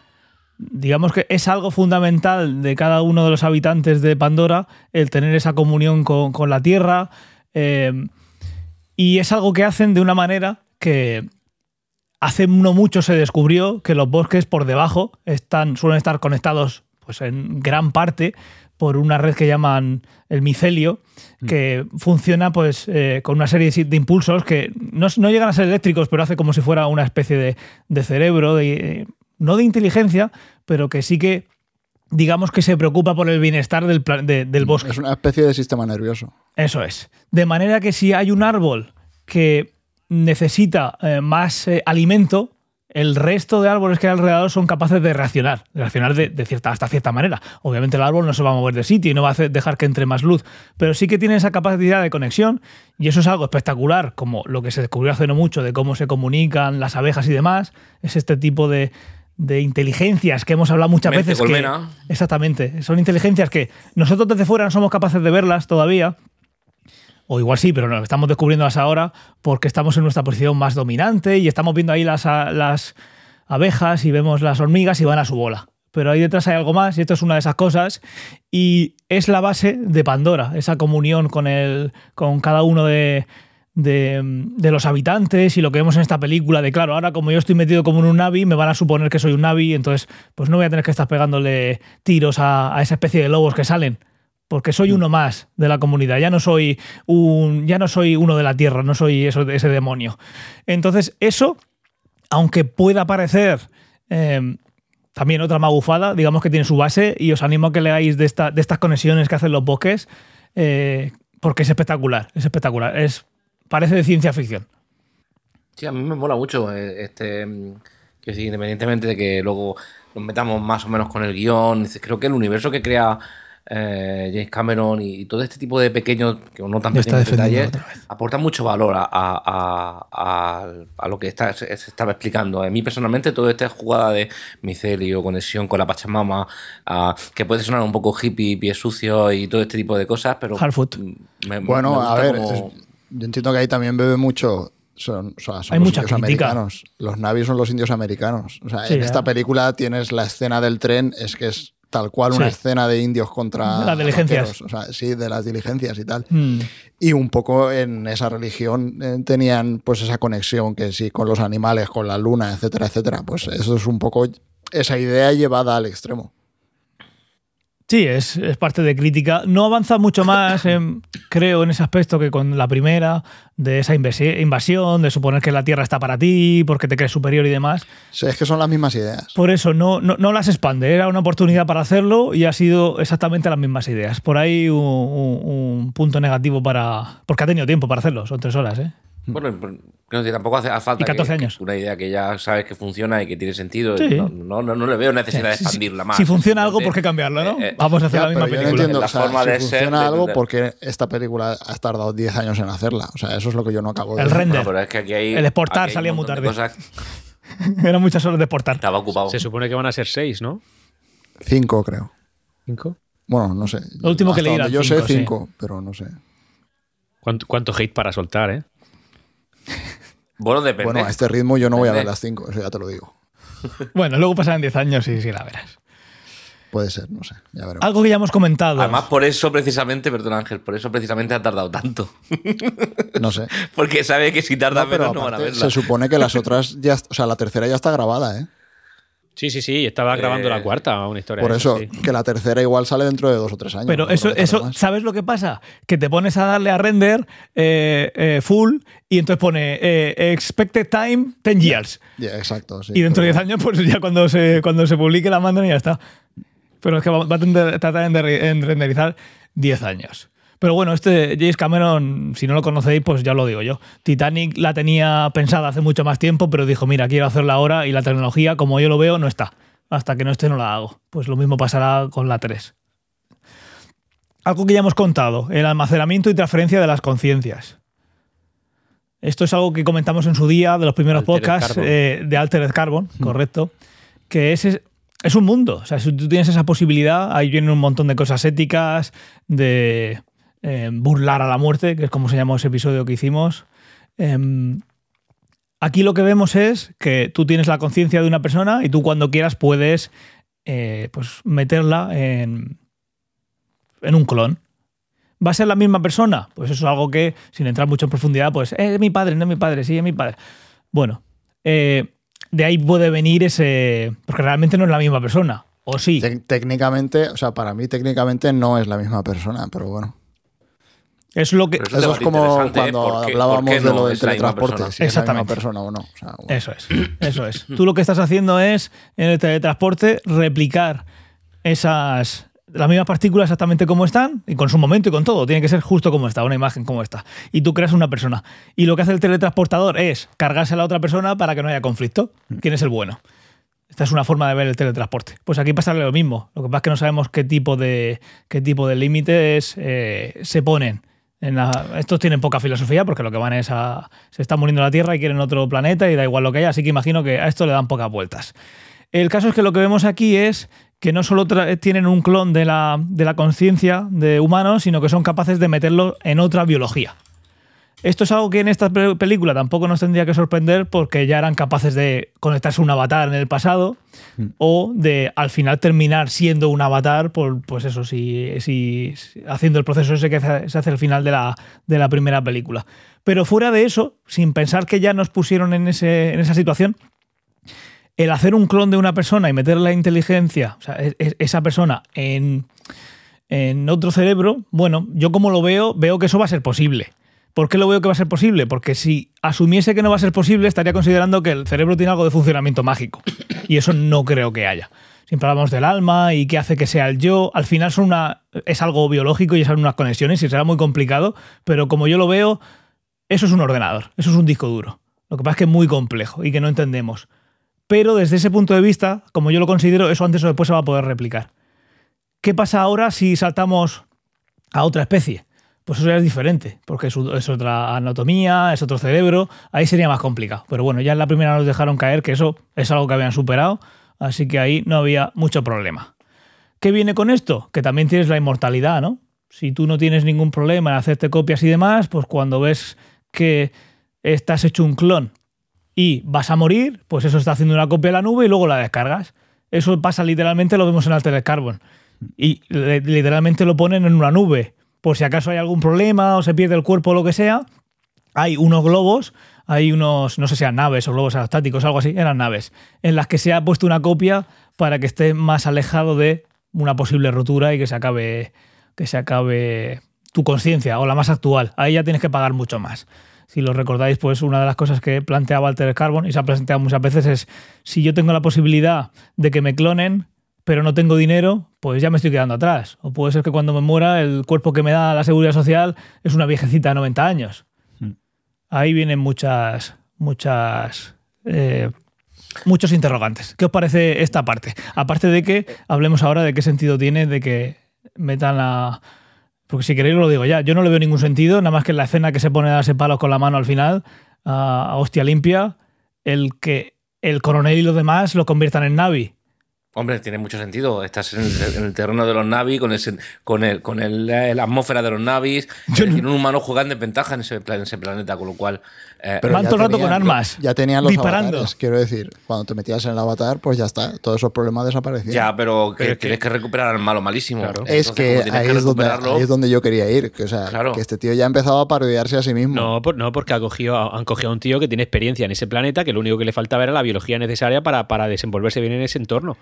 Digamos que es algo fundamental de cada uno de los habitantes de Pandora el tener esa comunión con, con la Tierra. em, y es algo que hacen de una manera que hace no mucho se descubrió que los bosques por debajo están, suelen estar conectados pues, en gran parte por una red que llaman el micelio, que funciona pues eh, con una serie de impulsos que no, no llegan a ser eléctricos, pero hace como si fuera una especie de, de cerebro, de, eh, no de inteligencia, pero que sí que digamos que se preocupa por el bienestar del, de- del bosque. Es una especie de sistema nervioso. Eso es. De manera que si hay un árbol que necesita eh, más eh, alimento, el resto de árboles que hay alrededor son capaces de reaccionar, de reaccionar de, de cierta, hasta cierta manera. Obviamente el árbol no se va a mover de sitio y no va a hacer- dejar que entre más luz, pero sí que tiene esa capacidad de conexión y eso es algo espectacular, como lo que se descubrió hace no mucho de cómo se comunican las abejas y demás. Es este tipo de, de inteligencias que hemos hablado muchas Mente veces. que- colmena. exactamente, son inteligencias que nosotros desde fuera no somos capaces de verlas todavía, o igual sí, pero no, estamos descubriéndolas ahora porque estamos en nuestra posición más dominante y estamos viendo ahí las, las abejas y vemos las hormigas y van a su bola. Pero ahí detrás hay algo más y esto es una de esas cosas y es la base de Pandora, esa comunión con, el, con cada uno de, de, de los habitantes y lo que vemos en esta película de, claro, ahora como yo estoy metido como en un Navi, me van a suponer que soy un Navi, entonces pues no voy a tener que estar pegándole tiros a, a esa especie de lobos que salen porque soy uno más de la comunidad, ya no soy un ya no soy uno de la tierra, no soy eso, ese demonio. Entonces, eso aunque pueda parecer eh, también otra magufada, digamos que tiene su base y os animo a que leáis de, esta, de estas conexiones que hacen los bosques, eh, porque es espectacular, es espectacular, es parece de ciencia ficción. Sí, a mí me mola mucho eh, este. mm, Quiero decir, independientemente de que luego nos metamos más o menos con el guion, creo que el universo que crea eh, James Cameron y, y todo este tipo de pequeños, que no tan pequeños detalles, aportan mucho valor a, a- a- a- a lo que está, se, se estaba explicando. A mí personalmente, toda esta jugada de micelio, conexión con la Pachamama, que puede sonar un poco hippie, pies sucios y todo este tipo de cosas, pero. Hardfoot. mm, me- Bueno, a ver, como- es- yo entiendo que ahí también bebe mucho. Son, o sea, son Hay los mucha indios crítica. americanos. Los navis son los indios americanos. O sea, Sí, en esta ¿eh? película tienes la escena del tren, es que es tal cual una Sí. escena de indios contra. De las diligencias. O sea, sí, de las diligencias y tal. Mm. Y un poco en esa religión eh, tenían pues esa conexión que sí, con los animales, con la luna, etcétera, etcétera. Pues eso es un poco esa idea llevada al extremo. Sí, es, es parte de crítica. No avanza mucho más, (coughs) em, creo, en ese aspecto que con la primera, de esa invasi- invasión, de suponer que la Tierra está para ti, porque te crees superior y demás. Sí, es que son las mismas ideas. Por eso no, no, no las expande. Era una oportunidad para hacerlo y ha sido exactamente las mismas ideas. Por ahí un, un- un punto negativo para. Porque ha tenido tiempo para hacerlo, son tres horas, ¿eh? Bueno, creo que tampoco hace falta Y 14 que- años. que una idea que ya sabes que funciona y que tiene sentido. Sí. No, no, no, no le veo necesidad de expandirla más. Si funciona algo, ¿por qué cambiarlo, no? eh, eh, Vamos a hacer Ya, la misma película. entiendo, La o sea, forma si de ser funciona de- algo, de- porque esta película has tardado 10 años en hacerla? O sea, eso es lo que yo no acabo de El render. Bueno, pero es que aquí hay. El exportar aquí hay salía muy tarde. (laughs) Eran muchas horas de exportar. Estaba ocupado. Se supone que van a ser seis, ¿no? Cinco, creo. ¿Cinco? Bueno, no sé. Lo último que leí Yo sé cinco, sí. cinco, pero no sé. ¿Cuánto, cuánto hate para soltar, eh? Bueno, depende. Bueno, a este ritmo yo no voy a ver las cinco, eso ya te lo digo. (laughs) Bueno, luego pasarán 10 años y sí la verás. Puede ser, no sé. Ya veremos. Algo que ya hemos comentado. Además, por eso precisamente, perdón Ángel, por eso precisamente ha tardado tanto. (laughs) No sé. (laughs) Porque sabe que si tarda No, pero menos no van a verla. se supone que las otras ya, o sea, la tercera ya está grabada, ¿eh? Sí, sí, sí. Estaba grabando Eh, la cuarta, una historia. Por eso, sí. que la tercera igual sale dentro de dos o tres años. Pero no eso, eso. ¿sabes lo que pasa? Que te pones a darle a render eh, eh, full y entonces pone eh, expected time 10 years. Exacto, sí. y dentro de pero- 10 años, pues ya cuando se, cuando se publique la mandan y ya está. Pero es que va, va a tratar de- en renderizar 10 años. Pero bueno, este James Cameron, si no lo conocéis, pues ya lo digo yo. Titanic la tenía pensada hace mucho más tiempo, pero dijo, mira, quiero hacerla ahora y la tecnología, como yo lo veo, no está. Hasta que no esté, no la hago. Pues lo mismo pasará con la 3. algo que ya hemos contado, el almacenamiento y transferencia de las conciencias. Esto es algo que comentamos en su día de los primeros Altered podcasts eh, de Altered Carbon, correcto. Que es, es un mundo. O sea, si tú tienes esa posibilidad, ahí vienen un montón de cosas éticas, de eh, burlar a la muerte, que es como se llamó ese episodio que hicimos. Em, aquí lo que vemos es que tú tienes la conciencia de una persona y tú cuando quieras puedes eh, pues meterla en, en un clon. ¿Va a ser la misma persona? Pues eso es algo que, sin entrar mucho en profundidad, pues "Eh, es mi padre, no es mi padre, sí, es mi padre. Bueno, eh, de ahí puede venir ese. Porque realmente no es la misma persona. O sí. Técnicamente, o sea, para mí técnicamente no es la misma persona, pero bueno. Es lo que. Eso, es como cuando ¿Por qué- hablábamos de lo del teletransporte, persona? si es la misma persona o no. O sea, bueno. Eso es, eso es. Tú lo que estás haciendo es, en el teletransporte, replicar esas las mismas partículas exactamente como están, y con su momento y con todo. Tiene que ser justo como está, una imagen como está. Y tú creas una persona. Y lo que hace el teletransportador es cargarse a la otra persona para que no haya conflicto. ¿Quién es el bueno? Esta es una forma de ver el teletransporte. Pues aquí pasa lo mismo. Lo que pasa es que no sabemos qué tipo de, qué tipo de límites eh, se ponen. En estos tienen poca filosofía porque lo que van es a. Se está muriendo la Tierra y quieren otro planeta y da igual lo que haya. Así que imagino que a esto le dan pocas vueltas. El caso es que lo que vemos aquí es que no solo tienen un clon de la, de la conciencia de humanos, sino que son capaces de meterlo en otra biología. Esto es algo que en esta pe- película tampoco nos tendría que sorprender porque ya eran capaces de conectarse a un avatar en el pasado o de al final terminar siendo un avatar por pues eso si, haciendo el proceso ese que se hace al final de la, de la primera película pero fuera de eso sin pensar que ya nos pusieron en, ese, en esa situación el hacer un clon de una persona y meter la inteligencia, o sea, es- es- esa persona en, en otro cerebro, bueno, yo como lo veo, veo que eso va a ser posible. ¿Por qué lo veo que va a ser posible? Porque si asumiese que no va a ser posible, estaría considerando que el cerebro tiene algo de funcionamiento mágico. (coughs) Y eso no creo que haya. Siempre hablamos del alma y qué hace que sea el yo. Al final son una, es algo biológico y son unas conexiones y será muy complicado, pero como yo lo veo, eso es un ordenador, eso es un disco duro. Lo que pasa es que es muy complejo y que no entendemos. Pero desde ese punto de vista, como yo lo considero, eso antes o después se va a poder replicar. ¿Qué pasa ahora si saltamos a otra especie? Pues eso ya es diferente, porque es, otra anatomía, es otro cerebro, ahí sería más complicado. Pero bueno, ya en la primera nos dejaron caer que eso es algo que habían superado, así que ahí no había mucho problema. ¿Qué viene con esto? Que también tienes la inmortalidad, ¿no? Si tú no tienes ningún problema en hacerte copias y demás, pues cuando ves que estás hecho un clon y vas a morir, pues eso está haciendo una copia de la nube y luego la descargas. Eso pasa literalmente, lo vemos en Altered Carbon. Y literalmente lo ponen en una nube. Por si acaso hay algún problema o se pierde el cuerpo o lo que sea, hay unos globos, hay unos, no sé si eran naves o globos aerostáticos, algo así, eran naves, en las que se ha puesto una copia para que esté más alejado de una posible rotura y que se acabe, que se acabe tu conciencia o la más actual. Ahí ya tienes que pagar mucho más. Si lo recordáis, pues una de las cosas que planteaba Altered Carbon y se ha planteado muchas veces es si yo tengo la posibilidad de que me clonen, pero no tengo dinero, pues ya me estoy quedando atrás. O puede ser que cuando me muera el cuerpo que me da la seguridad social es una viejecita de 90 años. Ahí vienen muchas, muchas, eh, muchos interrogantes. ¿Qué os parece esta parte? Aparte de que hablemos ahora de qué sentido tiene de que metan a... Porque si queréis lo digo ya, yo no le veo ningún sentido, nada más que en la escena que se pone a darse palos con la mano al final, a, a hostia limpia, el que el coronel y los demás lo conviertan en Navi. Hombre, tiene mucho sentido. Estás en el, en el terreno de los Navi, con, el, con, el, con el, eh, la atmósfera de los Navis. Yo no- decir, un humano jugando en ventaja en ese, plan- en ese planeta, con lo cual. eh, Pero Van todo el rato tenían- con armas, Ya tenían los disparando. avatares, quiero decir. Cuando te metías en el avatar, pues ya está. Todos esos problemas desaparecían. ya, pero, que Pero es que- tienes que recuperar al malo malísimo. Claro. es que, tienes ahí, que es donde, ahí es donde yo quería ir. Que, o sea, Claro. que este tío ya ha empezado a parodiarse a sí mismo. No, por- no, porque ha cogido- han cogido a un tío que tiene experiencia en ese planeta, que lo único que le faltaba era la biología necesaria para, para desenvolverse bien en ese entorno.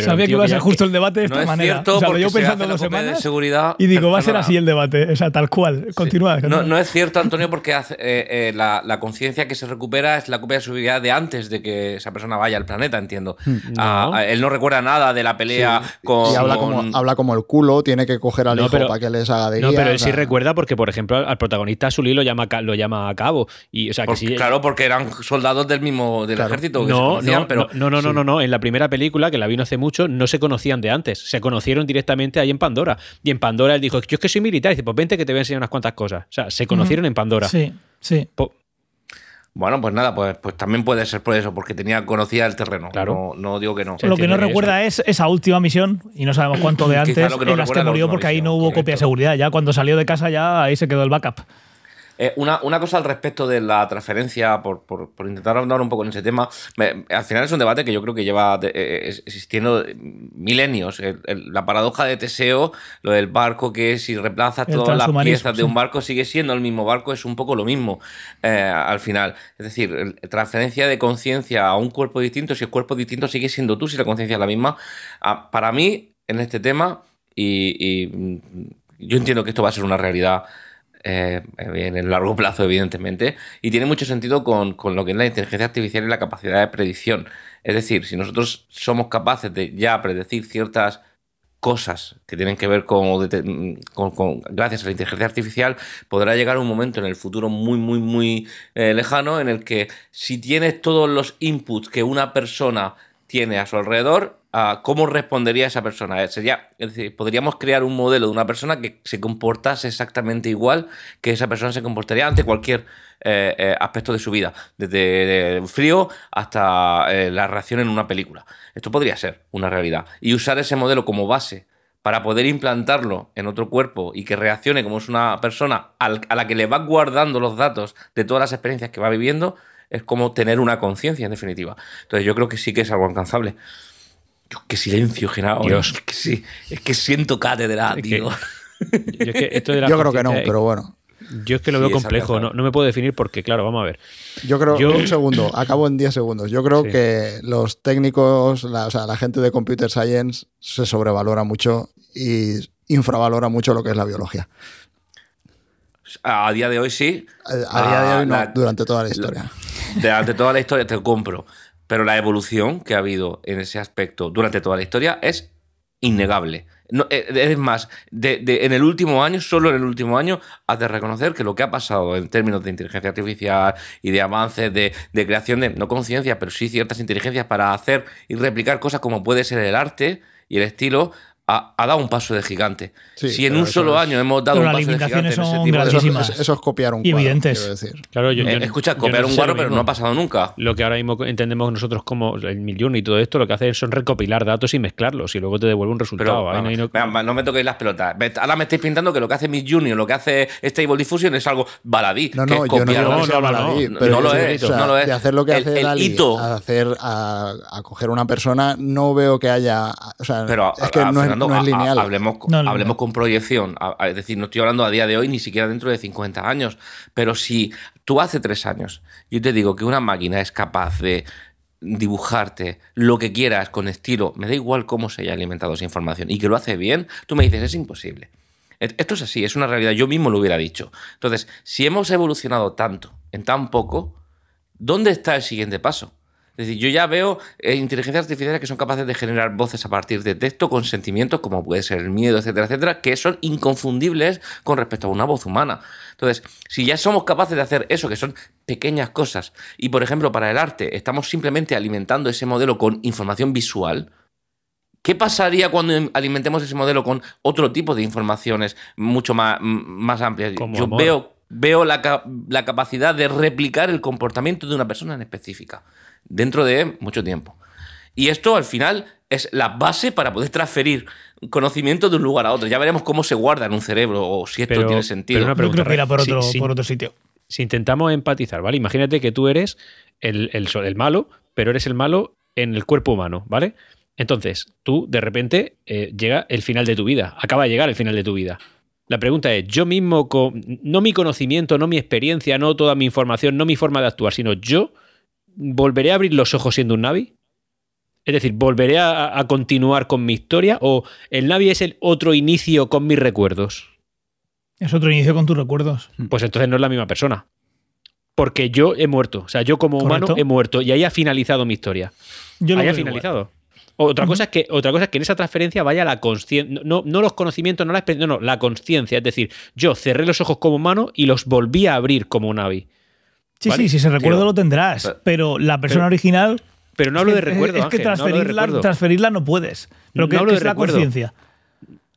Pero Sabía que iba a ser justo el debate de No esta es manera. cierto, o sea, porque se pensando hace la dos de semanas seguridad. y digo, va a ser así el debate, o sea, tal cual. Continúa. No, continúa. no es cierto, Antonio, porque hace- eh, eh, la, la conciencia que se recupera es la copia de su vida de antes de que esa persona vaya al planeta, entiendo. Ah, ah, él no recuerda nada de la pelea con. Y habla con- como, habla como el culo, tiene que coger al No, hijo pero- para que les haga de No, guía, pero o él sí sea, recuerda porque, por ejemplo, al protagonista Sully lo llama, a lo llama a cabo. Y, o sea, que porque- sí- claro, porque eran soldados del mismo del Claro. ejército que se No, conocían, no, pero. no, no, no, no, no, En la primera película, que la vino hace muchos no se conocían de antes, se conocieron directamente ahí en Pandora. Y en Pandora él dijo, yo es que soy militar, y dice, pues vente que te voy a enseñar unas cuantas cosas. O sea, se conocieron en Pandora. Sí, sí. Po- Bueno, pues nada, pues, pues también puede ser por eso, porque tenía conocía el terreno. Claro. No, no digo que no. Se lo que no recuerda es esa última misión, y no sabemos cuánto de antes, no en las que recuerda es la murió porque ahí no hubo copia de seguridad. Ya cuando salió de casa, ya ahí se quedó el backup. Eh, una, una cosa al respecto de la transferencia, por, por- por intentar ahondar un poco en ese tema, me- al final es un debate que yo creo que lleva eh, es- existiendo milenios. El- el- la paradoja de Teseo, lo del barco que si reemplazas todas las piezas de un barco sigue siendo el mismo barco, es un poco lo mismo eh, al final. Es decir, transferencia de conciencia a un cuerpo distinto, si el cuerpo distinto sigue siendo tú, si la conciencia es la misma. Ah, para mí, en este tema, y, y, mm, yo entiendo que esto va a ser una realidad eh, en el largo plazo, evidentemente, y tiene mucho sentido con, con lo que es la inteligencia artificial y la capacidad de predicción. Es decir, si nosotros somos capaces de ya predecir ciertas cosas que tienen que ver con, gracias a la inteligencia artificial, podrá llegar un momento en el futuro muy, muy, muy eh, lejano en el que si tienes todos los inputs que una persona tiene a su alrededor, ¿cómo respondería esa persona? Eh, Sería, es decir, podríamos crear un modelo de una persona que se comportase exactamente igual que esa persona se comportaría ante cualquier eh, eh, aspecto de su vida, desde el frío hasta eh, la reacción en una película. Esto podría ser una realidad. Y usar ese modelo como base para poder implantarlo en otro cuerpo y que reaccione como es una persona a la que le va guardando los datos de todas las experiencias que va viviendo, es como tener una conciencia, en definitiva. Entonces yo creo que sí que es algo alcanzable. Dios, qué silencio, Genaro. Dios. Es que sí, es que siento cátedra, Es que- tío. (laughs) Yo, es que esto de la Yo creo que no, pero bueno. Yo es que lo Sí, veo complejo, no, me puedo definir porque, claro, vamos a ver. Yo creo, Yo- un segundo, acabo en 10 segundos. Yo creo Sí. que los técnicos, la, o sea, la gente de computer science se sobrevalora mucho y infravalora mucho lo que es la biología. A día de hoy sí. A, a día de hoy no, la- durante toda la historia. Durante toda la historia te compro. Pero la evolución que ha habido en ese aspecto durante toda la historia es innegable. Eh, es más, de- en el último año, solo en el último año, has de reconocer que lo que ha pasado en términos de inteligencia artificial y de avances de, de creación de, no conciencia, pero sí ciertas inteligencias para hacer y replicar cosas como puede ser el arte y el estilo, ha, ha dado un paso de gigante. Sí, si en un solo es- año hemos dado Pero un paso de gigante en limitaciones ese son tipo de Eso, grandísimas. es- eso es copiar un cuadro, evidentes. decir. Claro, yo, Eh, yo- escucha, yo copiar no un lo pero no ha pasado nunca. Lo que ahora mismo entendemos nosotros como el Midjourney y todo esto, lo que hacen son recopilar datos y mezclarlos y luego te devuelve un resultado. Pero no- vamos, ahí no- venga, no me toquéis las pelotas. Ahora me estáis pintando que lo que hace Miss Junior, lo que hace Stable Diffusion es algo baladí. No, que no, es yo no copiar. que no, sea no, no, baladí, no, pero no lo es, o sea, no lo es. De hacer lo que El- hace el Dali, hito. a hacer a, a coger una persona, no veo que haya, o sea, Pero es que a- a- no, es, No es a- a- lineal. hablemos, No, con proyección. A- a- es decir, no estoy hablando a día de hoy ni siquiera dentro de 50 años. Pero si tú hace tres años, yo te digo que una máquina es capaz de dibujarte lo que quieras con estilo, me da igual cómo se haya alimentado esa información y que lo hace bien, tú me dices, es imposible. Esto es así, es una realidad, yo mismo lo hubiera dicho. Entonces, si hemos evolucionado tanto en tan poco, ¿dónde está el siguiente paso? Es decir, yo ya veo eh, inteligencias artificiales que son capaces de generar voces a partir de texto con sentimientos como puede ser el miedo, etcétera, etcétera, que son inconfundibles con respecto a una voz humana. Entonces, si ya somos capaces de hacer eso, que son pequeñas cosas, y por ejemplo para el arte estamos simplemente alimentando ese modelo con información visual, ¿Qué pasaría cuando alimentemos ese modelo con otro tipo de informaciones mucho más, más amplias? Como Yo amor. veo, veo la, la capacidad de replicar el comportamiento de una persona en específica dentro de mucho tiempo. Y esto al final es la base para poder transferir conocimiento de un lugar a otro. Ya veremos cómo se guarda en un cerebro o si esto Pero- tiene sentido. pero una Yo pregunta, creo que por otro, por otro sitio. si intentamos empatizar, ¿vale? Imagínate que tú eres el, el, malo, pero eres el malo en el cuerpo humano, ¿vale? Entonces, tú de repente eh, llega el final de tu vida, acaba de llegar el final de tu vida. La pregunta es, yo mismo, con, no mi conocimiento, no mi experiencia, no toda mi información, no mi forma de actuar, sino yo, ¿volveré a abrir los ojos siendo un Navi? Es decir, ¿volveré a, a continuar con mi historia o el Navi es el otro inicio con mis recuerdos? Es otro inicio con tus recuerdos. pues entonces no es la misma persona. Porque yo he muerto. O sea, yo como humano he muerto y ahí ha finalizado mi historia. Yo lo ahí ha igual. finalizado. Otra, cosa es que, otra cosa es que en esa transferencia vaya la conciencia, no, no los conocimientos, no la experiencia, no, no, la conciencia. Es decir, yo cerré los ojos como humano y los volví a abrir como Navi. Sí, ¿Vale? sí, si se recuerdo Tío, lo tendrás, pero- pero la persona pero- original Pero no hablo de recuerdo, Es que Ángel, no hablo transferirla, transferirla no puedes. Pero No que, hablo que de es la conciencia.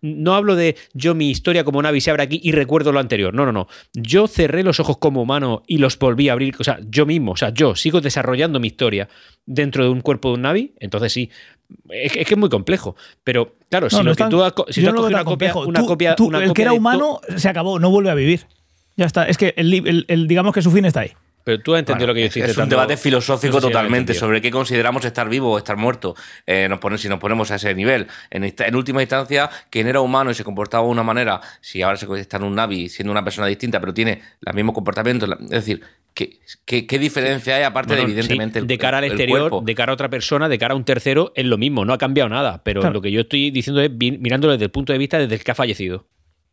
No hablo de yo mi historia como Navi se abre aquí y recuerdo lo anterior. No, no, no. Yo cerré los ojos como humano y los volví a abrir. O sea, yo mismo, o sea, yo sigo desarrollando mi historia dentro de un cuerpo de un Navi. Entonces sí. Es, que- es que es muy complejo. Pero claro, si No, no lo que tan- tú has, si tú has no cogido una copia, una Tú- copia, tú- una el que era humano se acabó, no vuelve a vivir. Ya está. Es que el, el- el- digamos que su fin está ahí. Pero tú has entendido Bueno, lo que yo es, estoy es un intentando- debate filosófico no sé si lo he totalmente sobre qué consideramos estar vivo o estar muerto. Eh, nos pone- si nos ponemos a ese nivel. En, esta- en última instancia, quien era humano y se comportaba de una manera, si ahora se está en un Navi siendo una persona distinta, pero tiene los mismos comportamientos, la- es decir, ¿qué, qué, qué diferencia hay aparte Bueno, de evidentemente sí, el- de cara al el exterior, cuerpo? de cara a otra persona, de cara a un tercero, es lo mismo, no ha cambiado nada. Pero Claro. lo que yo estoy diciendo es mirándolo desde el punto de vista desde el que ha fallecido.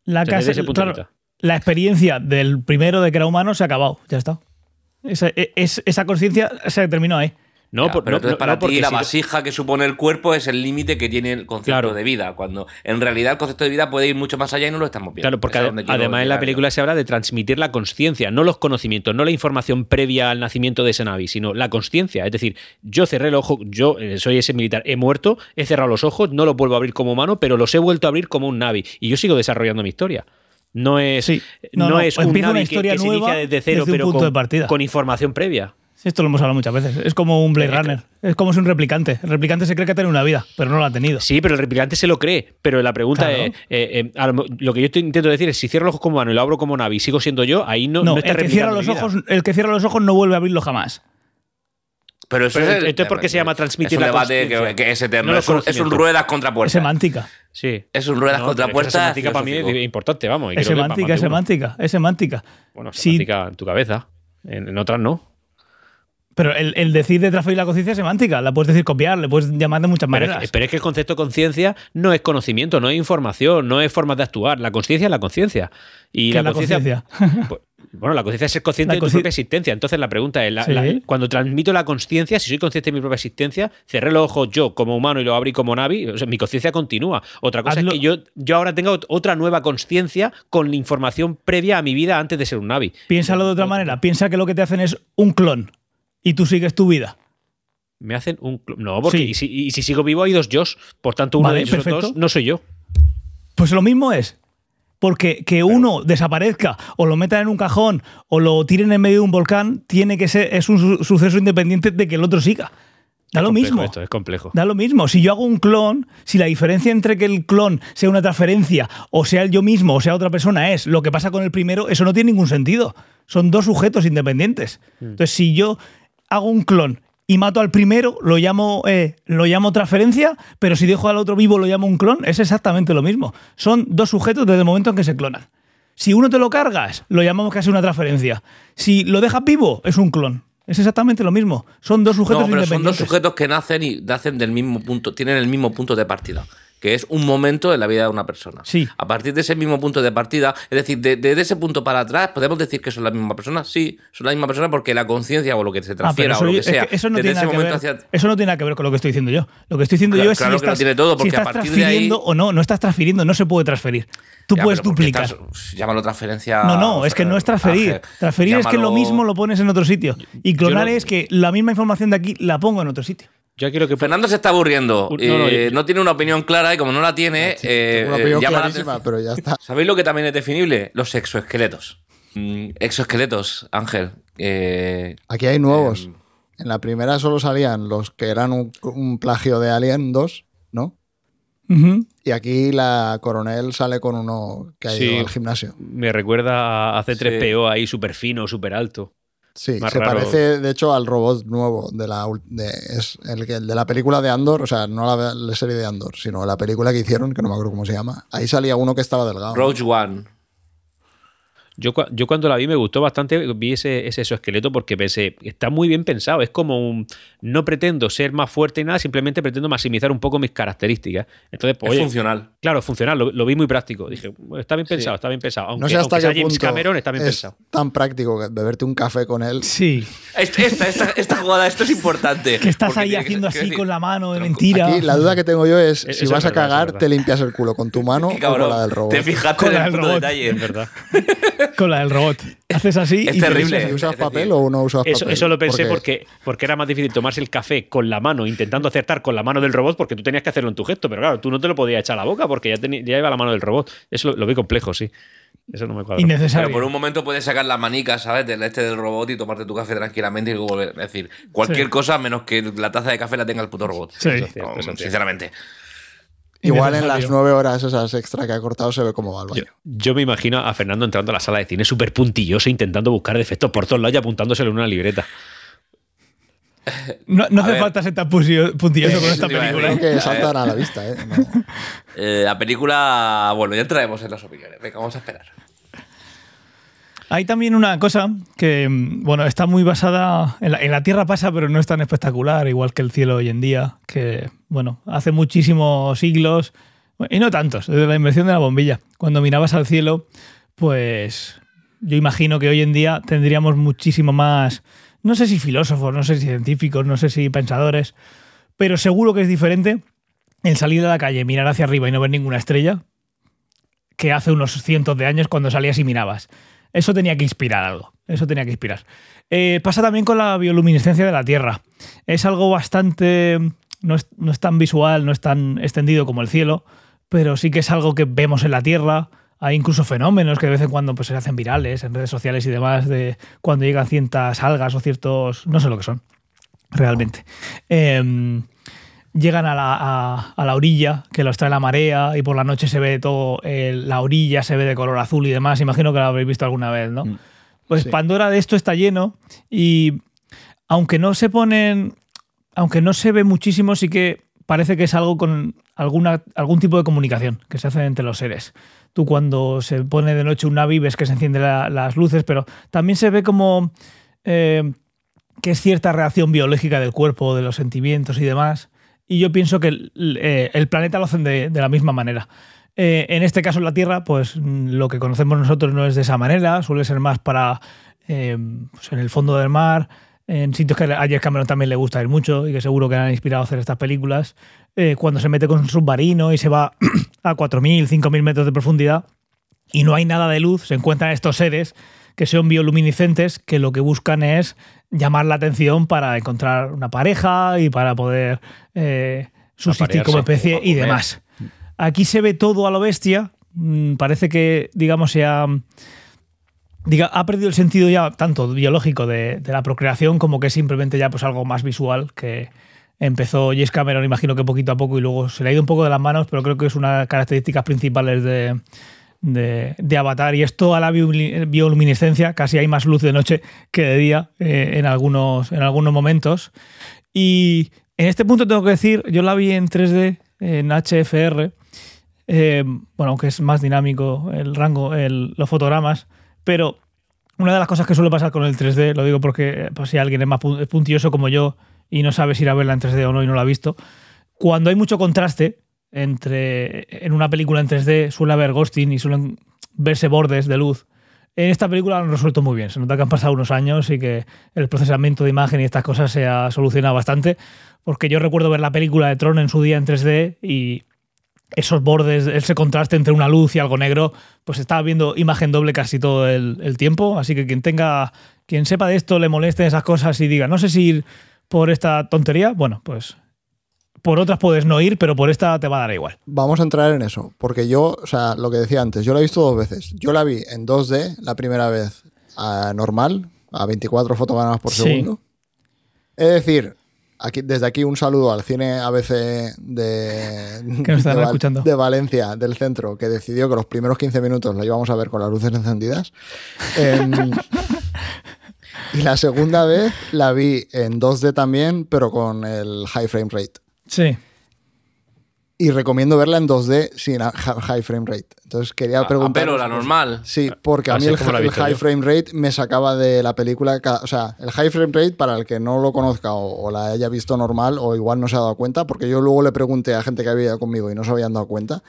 La, Desde casa- ese punto de vista. la experiencia del primero de que era humano se ha acabado. Ya está. Esa, e- es- esa conciencia se terminó ahí. No, Ya, por- pero no- entonces no- para no, ti la si- vasija que supone el cuerpo es el límite que tiene el concepto Claro. de vida, cuando en realidad el concepto de vida puede ir mucho más allá y no lo estamos viendo. Claro, porque además en la película se habla de transmitir la conciencia, no los conocimientos, no la información previa al nacimiento de ese Navi, sino la conciencia. Es decir, yo cerré el ojo, yo eh, soy ese militar, he muerto, he cerrado los ojos, no los vuelvo a abrir como humano, pero los he vuelto a abrir como un Navi. Y yo sigo desarrollando mi historia. No es, Sí. no, No, es un empieza una que- historia que, se nueva inicia desde cero, desde un pero punto con, de partida. con información previa. Sí, Esto lo hemos hablado muchas veces. Es como un Blade Runner. Es como si un replicante. El replicante se cree que tiene una vida, pero no la ha tenido. Sí, pero el replicante se lo cree. Pero la pregunta Claro. es: eh, eh, lo, lo que yo intento decir es: si cierro los ojos como humano y lo abro como Navi y sigo siendo yo, ahí no, no, no está el, que cierra los vida. ojos, el que cierra los ojos no vuelve a abrirlo jamás. Pero eso Pero es el- entonces, ¿por qué se llama transmitir es un la debate que, que es eterno. No es, un, es ruedas contra Es puertas. semántica. Sí. Es un ruedas No, contra es puertas. esa semántica para mí es importante, vamos. y Es creo que para semántica, es semántica, es semántica. Bueno, Sí. semántica en tu cabeza. En, en otras no. Pero el, el decir de transferir la conciencia es semántica. La puedes decir copiar, le puedes llamar de muchas Pero es, maneras. pero es que el concepto de conciencia no es conocimiento, no es información, no es formas de actuar. La conciencia es la conciencia. Y ¿Qué la, conciencia. (laughs) pues, bueno, la conciencia es ser consciente de tu propia existencia. Entonces la pregunta es, la- Sí. la- cuando transmito la conciencia, si soy consciente de mi propia existencia, cerré los ojos yo como humano y lo abrí como Navi, o sea, mi conciencia continúa. Otra cosa Hazlo- es que yo, yo ahora tenga ot- otra nueva conciencia con la información previa a mi vida antes de ser un Navi. Piénsalo de otra manera. Piensa que lo que te hacen es un clon y tú sigues tu vida. Me hacen un... cl- No, porque Sí. y, si, y si sigo vivo hay dos yo. Por tanto, uno Vale, de perfecto. dos no soy yo. Pues lo mismo es. Porque que uno desaparezca o lo metan en un cajón o lo tiren en medio de un volcán tiene que ser es un su- suceso independiente de que el otro siga. Da Es lo mismo. Esto es complejo. Da lo mismo. Si yo hago un clon, si la diferencia entre que el clon sea una transferencia o sea el yo mismo o sea otra persona es lo que pasa con el primero, eso no tiene ningún sentido. Son dos sujetos independientes. Mm. Entonces, si yo hago un clon y mato al primero, lo llamo, eh, lo llamo transferencia, pero si dejo al otro vivo, lo llamo un clon, es exactamente lo mismo. Son dos sujetos desde el momento en que se clonan. Si uno te lo cargas, lo llamamos que es una transferencia. Si lo dejas vivo, es un clon. Es exactamente lo mismo. Son dos sujetos No, pero son dos independientes. sujetos que nacen y nacen del mismo punto, tienen el mismo punto de partida, que es un momento en la vida de una persona. Sí. A partir de ese mismo punto de partida, es decir, de- desde ese punto para atrás, ¿podemos decir que son la misma persona? Sí, son la misma persona porque la conciencia o lo que se Ah, transfiera o lo que es que sea, eso no desde tiene ese nada que momento ver. hacia... Eso no tiene nada que ver con lo que estoy diciendo yo. Lo que estoy diciendo Claro, yo es claro si que lo estás, tiene todo, porque si a partir de ahí- transfiriendo o no. No estás transfiriendo, no se puede transferir. Tú Ya, puedes duplicar. estás- llámalo transferencia. No, no, es que no es transferir. Transferir es que lo mismo lo pones en otro sitio. Y clonar no- es que la misma información de aquí la pongo en otro sitio. Yo quiero que... Fernando se está aburriendo. Un- no, no, eh, yo- no tiene una opinión clara y como no la tiene, eh, Tengo una eh, opinión clarísima, pero ya está. (laughs) ¿Sabéis lo que también es definible? Los exoesqueletos. Mm, exoesqueletos, Ángel. Eh, Aquí hay nuevos. Em. En la primera solo salían los que eran un, un plagio de Alien 2, ¿no? Y aquí la coronel sale con uno que ha Sí. ido al gimnasio. Me recuerda a C3PO ahí súper fino, súper alto. Sí, Más se raro. parece de hecho al robot nuevo de la, de, es el de la película de Andor, o sea, no la, la serie de Andor, sino la película que hicieron, que no me acuerdo cómo se llama. Ahí salía uno que estaba delgado. Rogue One. Yo, yo cuando la vi me gustó bastante, vi ese, ese exoesqueleto porque pensé, está muy bien pensado, es como un, no pretendo ser más fuerte y nada, simplemente pretendo maximizar un poco mis características. Entonces, pues, es oye, funcional. claro, funcional, lo, lo vi muy práctico. Dije, "Bueno, está bien pensado, está bien pensado. Aunque, no sé hasta aunque sea qué James punto Cameron, está bien es pensado. tan práctico que beberte un café con él. Sí. Esta, esta, esta, esta jugada, esto es importante. Que estás ahí que- haciendo así con la mano de mentira. Aquí la duda que tengo yo es Eso si vas a verdad, cagar, te limpias el culo con tu mano (laughs) o con la del robot. Te fijaste Con en el robot. detalle. Es verdad. (laughs) Con la del robot. Haces así Es y te terrible. dices- ¿Y usas es decir, papel o no usas Eso, papel? eso lo pensé porque, porque era más difícil tomarse el café con la mano, intentando acertar con la mano del robot, porque tú tenías que hacerlo en tu gesto, pero claro, tú no te lo podías echar a la boca porque ya, teni- ya iba la mano del robot. Eso lo, lo vi complejo, sí. Eso no me cuadra. innecesario. Pero por un momento puedes sacar la manica, ¿sabes? Del este del robot y tomarte tu café tranquilamente y luego volver. Es decir, cualquier Sí. cosa menos que la taza de café la tenga el puto robot. Sí. Eso es cierto, No, eso es cierto. Igual en las nueve horas esas extra que ha cortado se ve cómo va al Yo, baño. yo me imagino a Fernando entrando a la sala de cine súper puntilloso, intentando buscar defectos por todos lados y apuntándoselo en una libreta. No, no A hace ver. falta ser tan puntilloso con esta película. Creo que saltan a la vista, ¿eh? No. Eh, la película. Bueno, ya entraremos en las opiniones. Venga, vamos a esperar. Hay también una cosa que, mm, bueno, está muy basada en la, en la Tierra pasa, pero no es tan espectacular, igual que el cielo hoy en día, que, bueno, hace muchísimos siglos, y no tantos, desde la invención de la bombilla, cuando mirabas al cielo, pues yo imagino que hoy en día tendríamos muchísimo más, no sé si filósofos, no sé si científicos, no sé si pensadores, pero seguro que es diferente el salir de la calle, mirar hacia arriba y no ver ninguna estrella, que hace unos cientos de años cuando salías y mirabas. Eso tenía que inspirar algo. Eso tenía que inspirar. Eh, pasa también con la bioluminescencia de la Tierra. Es algo bastante. No es, no es tan visual, no es tan extendido como el cielo, pero sí que es algo que vemos en la Tierra. Hay incluso fenómenos que de vez en cuando pues, se hacen virales en redes sociales y demás de cuando llegan ciertas algas o ciertos. No sé lo que son, realmente. Em, llegan a la, a- a la orilla, que los trae la marea, y por la noche se ve todo, eh, la orilla se ve de color azul y demás. Imagino que lo habréis visto alguna vez, ¿no? Mm. Pues Sí. Pandora de esto está lleno y aunque no se ponen, aunque no se ve muchísimo, sí que parece que es algo con alguna, algún tipo de comunicación que se hace entre los seres. Tú cuando se pone de noche un Navi ves que se encienden la- las luces, pero también se ve como eh, que es cierta reacción biológica del cuerpo, de los sentimientos y demás. Y yo pienso que el, eh, el planeta lo hacen de, de la misma manera. Eh, en este caso, en la Tierra, pues mm, lo que conocemos nosotros no es de esa manera, suele ser más para eh, pues, en el fondo del mar, en sitios que a James Cameron también le gusta ir mucho y que seguro que han inspirado a hacer estas películas. Eh, cuando se mete con un submarino y se va (clears throat) a 4.000, 5.000 metros de profundidad y no hay nada de luz, se encuentran estos seres que son bioluminiscentes que lo que buscan es llamar la atención para encontrar una pareja y para poder eh, subsistir como especie y demás. Aquí se ve todo a lo bestia. mm, Parece que, digamos, se ha, diga, ha perdido el sentido ya tanto biológico de, de la procreación como que simplemente ya pues algo más visual que empezó James Cameron, imagino que poquito a poco y luego se le ha ido un poco de las manos, pero creo que es una de las características principales de, de, Avatar y es toda la biolumi- bioluminescencia, casi hay más luz de noche que de día eh, en, algunos, en algunos momentos. Y en este punto tengo que decir, yo la vi en 3D, en HFR, eh, bueno, aunque es más dinámico el rango, el- los fotogramas, pero una de las cosas que suele pasar con el 3D, lo digo porque pues, si alguien es más pu- puntilloso como yo y no sabe si ir a verla en 3D o no y no la ha visto, cuando hay mucho contraste entre en una película en 3D suele haber ghosting y suelen verse bordes de luz. En esta película lo han resuelto muy bien. Se nota que han pasado unos años y que el procesamiento de imagen y estas cosas se ha solucionado bastante. Porque yo recuerdo ver la película de Tron en su día en 3D y esos bordes, ese contraste entre una luz y algo negro, pues estaba viendo imagen doble casi todo el, el tiempo. Así que quien tenga, quien sepa de esto, le molesten esas cosas y diga, no sé si ir por esta tontería, bueno, pues por otras puedes no ir, pero por esta te va a dar igual. Vamos a entrar en eso, porque yo, o sea, lo que decía antes, yo la he visto dos veces. Yo la vi en 2D la primera vez a normal, a 24 fotogramas por Sí. segundo. Es decir, aquí, desde aquí un saludo al cine ABC de, (laughs) de, Val- escuchando. de Valencia, del centro, que decidió que los primeros 15 minutos la íbamos a ver con las luces encendidas. Em, (laughs) y la segunda vez la vi en 2D también, pero con el high frame rate. Sí. Y recomiendo verla en 2D sin a- high frame rate. Entonces quería A- preguntar. pero la normal. Sí, porque a mí el, high yo. frame rate me sacaba de la película. cada- o sea, el high frame rate, para el que no lo conozca o, o la haya visto normal o igual no se ha dado cuenta, porque yo luego le pregunté a gente que había ido conmigo y no se habían dado cuenta,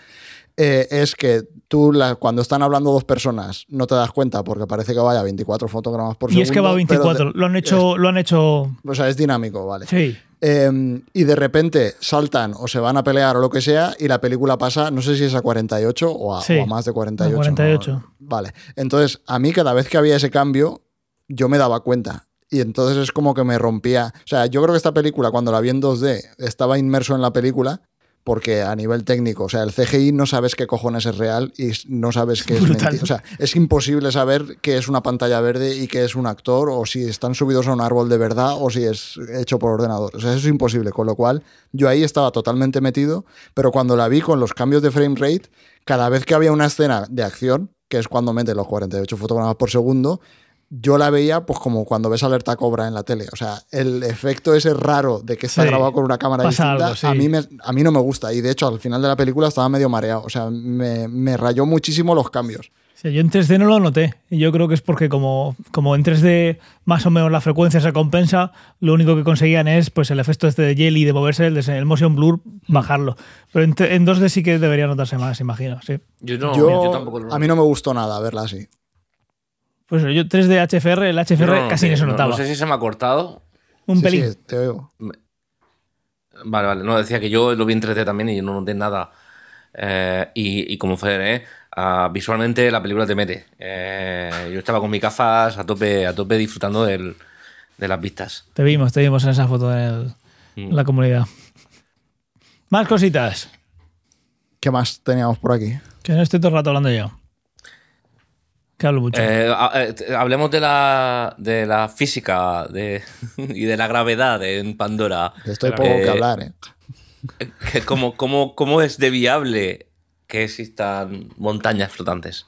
eh, es que tú la- cuando están hablando dos personas no te das cuenta porque parece que vaya a 24 fotogramas por Y segundo. es que va a pero 24. de- Lo han hecho, lo han hecho. o sea, es dinámico, vale. Sí. Eh, y de repente saltan o se van a pelear o lo que sea y la película pasa, no sé si es a 48 o a, Sí, o a más de 48. a 48. ¿no? Vale, entonces a mí cada vez que había ese cambio yo me daba cuenta y entonces es como que me rompía. O sea, yo creo que esta película cuando la vi en 2D estaba inmerso en la película porque a nivel técnico, o sea, el CGI no sabes qué cojones es real y no sabes qué es mentira. O sea, es imposible saber qué es una pantalla verde y qué es un actor, o si están subidos a un árbol de verdad, o si es hecho por ordenador. O sea, eso es imposible. Con lo cual, yo ahí estaba totalmente metido, pero cuando la vi con los cambios de frame rate, cada vez que había una escena de acción, que es cuando mete los 48 fotogramas por segundo, yo la veía pues como cuando ves alerta cobra en la tele. O sea, el efecto ese raro de que está Sí, grabado con una cámara distinta, algo, sí. a, mí me- a mí no me gusta. Y de hecho, al final de la película estaba medio mareado. O sea, me, me rayó muchísimo los cambios. Sí, yo en 3D no lo noté. Y yo creo que es porque como, como en 3D más o menos la frecuencia se compensa, lo único que conseguían es pues el efecto este de jelly de moverse, el, de- el motion blur, bajarlo. Pero en, en 2D sí que debería notarse más, imagino. Sí. Yo, no, yo, yo tampoco lo a mí no me gustó nada verla así. Pues yo 3D HFR, el HFR No, casi no, ni se no- notaba. No sé si se me ha cortado. Un Sí, pelín. sí, te oigo. Vale, vale. No, decía que yo lo vi en 3D también y no noté nada. Eh, y, y como Feder, ¿eh? Ah, visualmente la película te mete. Eh, yo estaba con mis gafas a tope, a tope disfrutando del- de las vistas. Te vimos, te vimos en esa foto en la comunidad. Más cositas. ¿Qué más teníamos por aquí? Que no estoy todo el rato hablando yo. Que hablo mucho. Eh, eh, hablemos de la, de la física de, (laughs) y de la gravedad en Pandora. Estoy Claro. poco que Eh, hablar, ¿eh? Que ¿Cómo, cómo, ¿Cómo es de viable que existan montañas flotantes?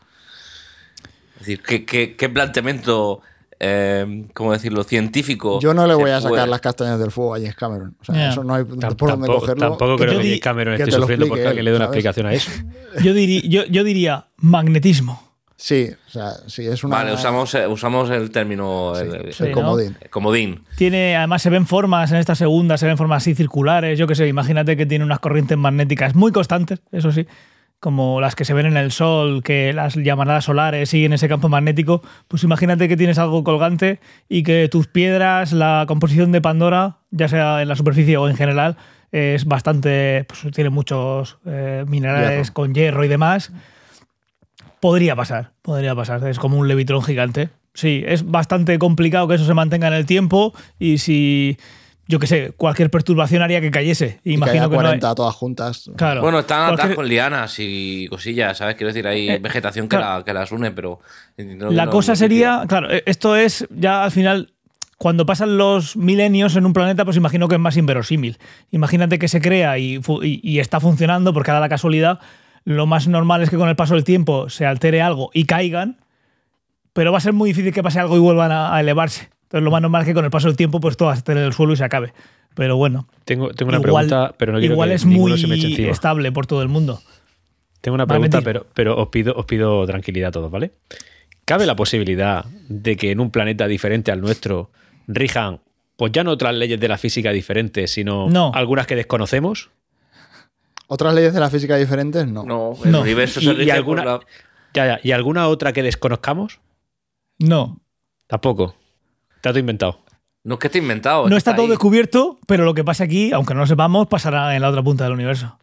Es decir, ¿qué, qué, qué planteamiento, eh, cómo decirlo, científico? Yo no le voy a sacar puede- las castañas del fuego a James Cameron. O sea, eso no hay por dónde tampoco, cogerlo. tampoco creo que James Cameron esté sufriendo porque alguien le dé una explicación a eso. Yo, yo, yo diría magnetismo. Sí, o sea, sí, es una. Vale, usamos, eh, usamos el término el- el- Sí, el ¿no? comodín. el comodín. Tiene, además se ven formas en esta segunda, se ven formas así circulares, yo qué sé, imagínate que tiene unas corrientes magnéticas muy constantes, eso sí, como las que se ven en el Sol, que las llamaradas solares siguen ese campo magnético, pues imagínate que tienes algo colgante y que tus piedras, la composición de Pandora, ya sea en la superficie o en general, es bastante, pues tiene muchos eh, minerales Hierro. con hierro y demás. Podría pasar, podría pasar. Es como un levitrón gigante. Sí, es bastante complicado que eso se mantenga en el tiempo y si, yo qué sé, cualquier perturbación haría que cayese. Y que Imagino haya que, no hay- 40 todas juntas. Claro. Bueno, están Cualquier- atadas con lianas y cosillas, ¿sabes? Quiero decir, hay Eh, vegetación que, claro. la- que las une, pero... no- La no- cosa no- sería, claro, eh, esto es ya al final, cuando pasan los milenios en un planeta, pues imagino que es más inverosímil. Imagínate que se crea y, y- y está funcionando, porque da la casualidad, lo más normal es que con el paso del tiempo se altere algo y caigan, pero va a ser muy difícil que pase algo y vuelvan a, a elevarse. Entonces lo más normal es que con el paso del tiempo pues todo esté en el suelo y se acabe. Pero bueno, Tengo, tengo una igual, pregunta, pero no quiero igual que es muy se me eche estable por todo el mundo. Tengo una pregunta, pero os, pido, os pido tranquilidad a todos, ¿vale? ¿Cabe la posibilidad de que en un planeta diferente al nuestro rijan, pues ya no otras leyes de la física diferentes, sino No. algunas que desconocemos? ¿Otras leyes de la física diferentes? No. No, el No. universo Y- se y rige alguna- la- Ya, ya. ¿Y alguna otra que desconozcamos? No, Tampoco. Está todo inventado. No es que esté inventado. no está todo ahí. descubierto, pero lo que pasa aquí, aunque no lo sepamos, pasará en la otra punta del universo.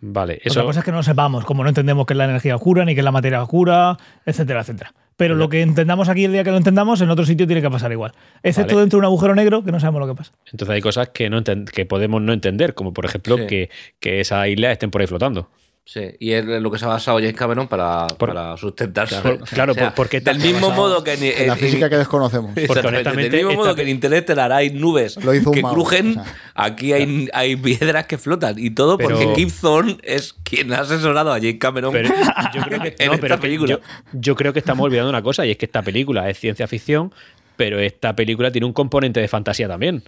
Vale, Otra eso. cosa es que no lo sepamos, como no entendemos qué es la energía oscura, ni qué es la materia oscura, etcétera, etcétera. Pero lo que entendamos aquí el día que lo entendamos, en otro sitio tiene que pasar igual. Excepto Vale. dentro de un agujero negro, que no sabemos lo que pasa. Entonces hay cosas que, no enten- que podemos no entender, como por ejemplo Sí. que, que esas islas estén por ahí flotando. Sí, y es lo que se ha basado James Cameron para, Por- para sustentarse. Claro, (laughs) claro, por- porque (laughs) del está mismo modo que en, En la física que desconocemos. Exactamente, honestamente, del mismo modo que en Interstellar hay nubes Lo hizo un que mago, crujen, o sea. aquí hay, hay piedras que flotan. Y todo Pero- porque Kip Thorne es quien ha asesorado a James Cameron Pero yo (laughs) creo que, en no, esta pero que película. Yo, yo creo que estamos olvidando una cosa, y es que esta película es ciencia ficción, pero esta película tiene un componente de fantasía también.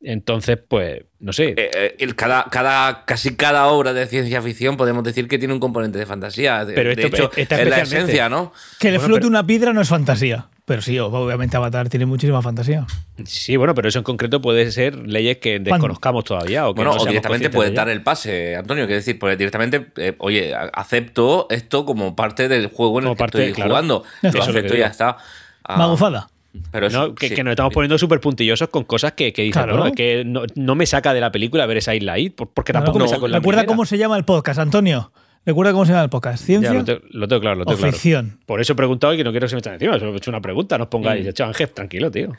Entonces, pues, no sé. Eh, eh, el- cada, cada, casi cada obra de ciencia ficción podemos decir que tiene un componente de fantasía. De, Pero de esto- hecho, esta es la esencia, ¿no? Que le Bueno, flote pero- una piedra no es fantasía. Pero sí, obviamente Avatar tiene muchísima fantasía. Sí, bueno, pero eso en concreto puede ser leyes que desconozcamos todavía. O que Bueno, no o directamente conscientes puedes de dar el pase, Antonio, quiero decir, pues directamente, eh, oye, acepto esto como parte del juego en el que parte, estoy claro. jugando. Lo acepto que y ya está. Ah, Magufada. Pero es- ¿no? que, sí. que nos estamos poniendo súper puntillosos con cosas que, que dicen, Claro. bueno, que no, no me saca de la película ver esa isla ahí, por- porque tampoco No, me saco en la Recuerda primera. cómo se llama el podcast, Antonio. Recuerda cómo se llama el podcast. Ya, ¿Ciencia lo, tengo, lo tengo claro, lo o tengo claro. ficción? Por eso he preguntado y que no quiero que se me echen encima. He hecho una pregunta, no os pongáis. He hecho, Ángel, tranquilo, tío.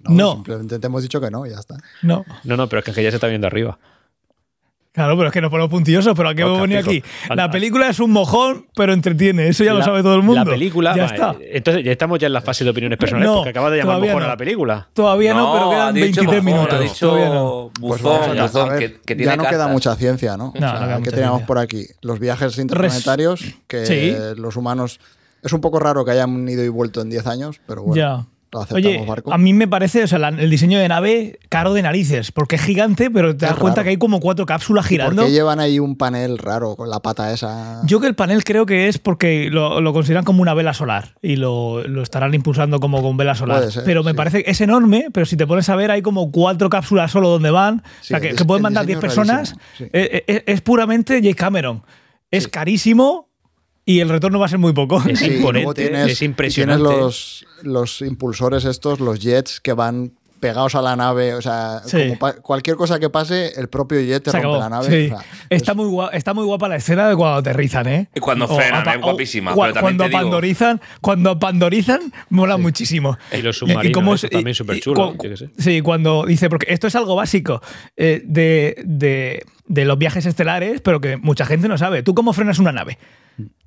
No. Simplemente te hemos dicho que no, y ya está. No. No, no, pero es que Ángel ya se está viendo arriba. Claro, pero es que nos ponemos puntillosos, pero ¿a qué me venía aquí? La película es un mojón, pero entretiene. Eso ya lo sabe todo el mundo. La película. Ya está. Entonces, ya estamos ya en la fase de opiniones personales No, porque acabas de llamar todavía mojón no. a la película. Todavía no, pero ha quedan dicho 23 bufón, minutos. Ha dicho Todavía no. Pues buzón, vamos a- a buzón, ver, que, que tiene ya no queda mucha ciencia, ¿no? O sea, no queda ¿Qué mucha teníamos ciencia. por aquí? Los viajes interplanetarios, que Sí. los humanos... Es un poco raro que hayan ido y vuelto en 10 años, pero bueno, Ya. Oye, barco. a mí me parece, o sea, la- el diseño de nave caro de narices, porque es gigante, pero te Es das cuenta raro. que hay como cuatro cápsulas ¿Por girando. qué llevan ahí un panel raro con la pata esa? Yo que el panel creo que es porque lo, lo consideran como una vela solar y lo, lo estarán impulsando como con vela solar. Puede ser, pero me sí. parece que es enorme, pero si te pones a ver hay como cuatro cápsulas solo donde van, o sea, que, pueden mandar 10 diseño es personas. sí. Eh, eh, es, puramente Jake Cameron. Es carísimo y el retorno va a ser muy poco. Es Sí, y luego imponente, tienes- es impresionante. Tienes los, los impulsores estos, los jets que van pegados a la nave, o sea, Sí. como cualquier cosa que pase, el propio jet te Se rompe acabó. la nave. Sí. o sea, está, muy guapa, está muy guapa la escena de cuando aterrizan, ¿eh? Y cuando frenan, es guapísima, pero cua- también cuando te digo- pandorizan, cuando pandorizan, mola muchísimo. Y los submarinos, eso es- también cu- qué sé. Sí, cuando dice, porque esto es algo básico eh, de, de- de los viajes estelares, pero que mucha gente no sabe. ¿Tú cómo frenas una nave?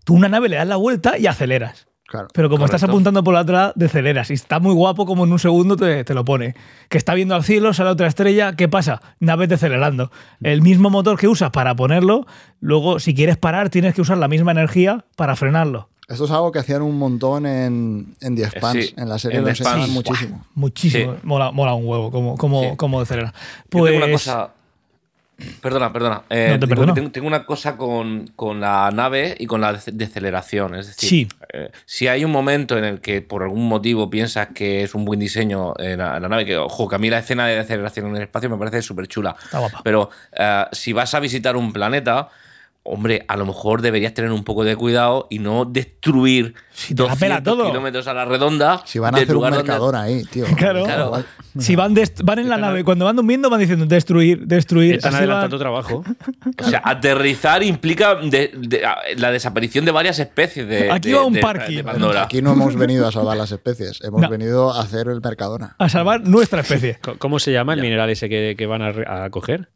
Tú una nave le das la vuelta y aceleras. claro. Pero como estás apuntando por la otra, deceleras. Y está muy guapo como en un segundo te, te lo pone. Que está viendo al cielo, sale otra estrella, ¿qué pasa? Nave decelerando. El mismo motor que usas para ponerlo, luego si quieres parar tienes que usar la misma energía para frenarlo. Esto es algo que hacían un montón en, en The Expanse. Sí, en la serie en lo The Expanse. enseñaban Sí. muchísimo. Muchísimo. Sí. Mola, mola un huevo como, como, Sí. como decelera. Yo Pues, tengo una cosa. Perdona, perdona. Eh, No te perdono. que tengo, tengo una cosa con, con la nave y con la dece- deceleración. Es decir, Sí. eh, si hay un momento en el que por algún motivo piensas que es un buen diseño en la, en la nave, que ojo, que a mí la escena de deceleración en el espacio me parece súper chula. Pero eh, si vas a visitar un planeta, hombre, a lo mejor deberías tener un poco de cuidado y no destruir Si te la pela 200 todo. kilómetros a la redonda. Si van a hacer un donde- mercador ahí, tío. (laughs) Claro. Si van, van en la nave, cuando van durmiendo van diciendo destruir, destruir. Están van- adelantando trabajo. O sea, aterrizar implica de- de- a- la desaparición de varias especies de, Aquí de- va un de- parking. de Pandora. Aquí no hemos venido a salvar las especies, hemos No. venido a hacer el Mercadona. a salvar nuestra especie. (laughs) ¿Cómo se llama el mineral ese que, que van a coger?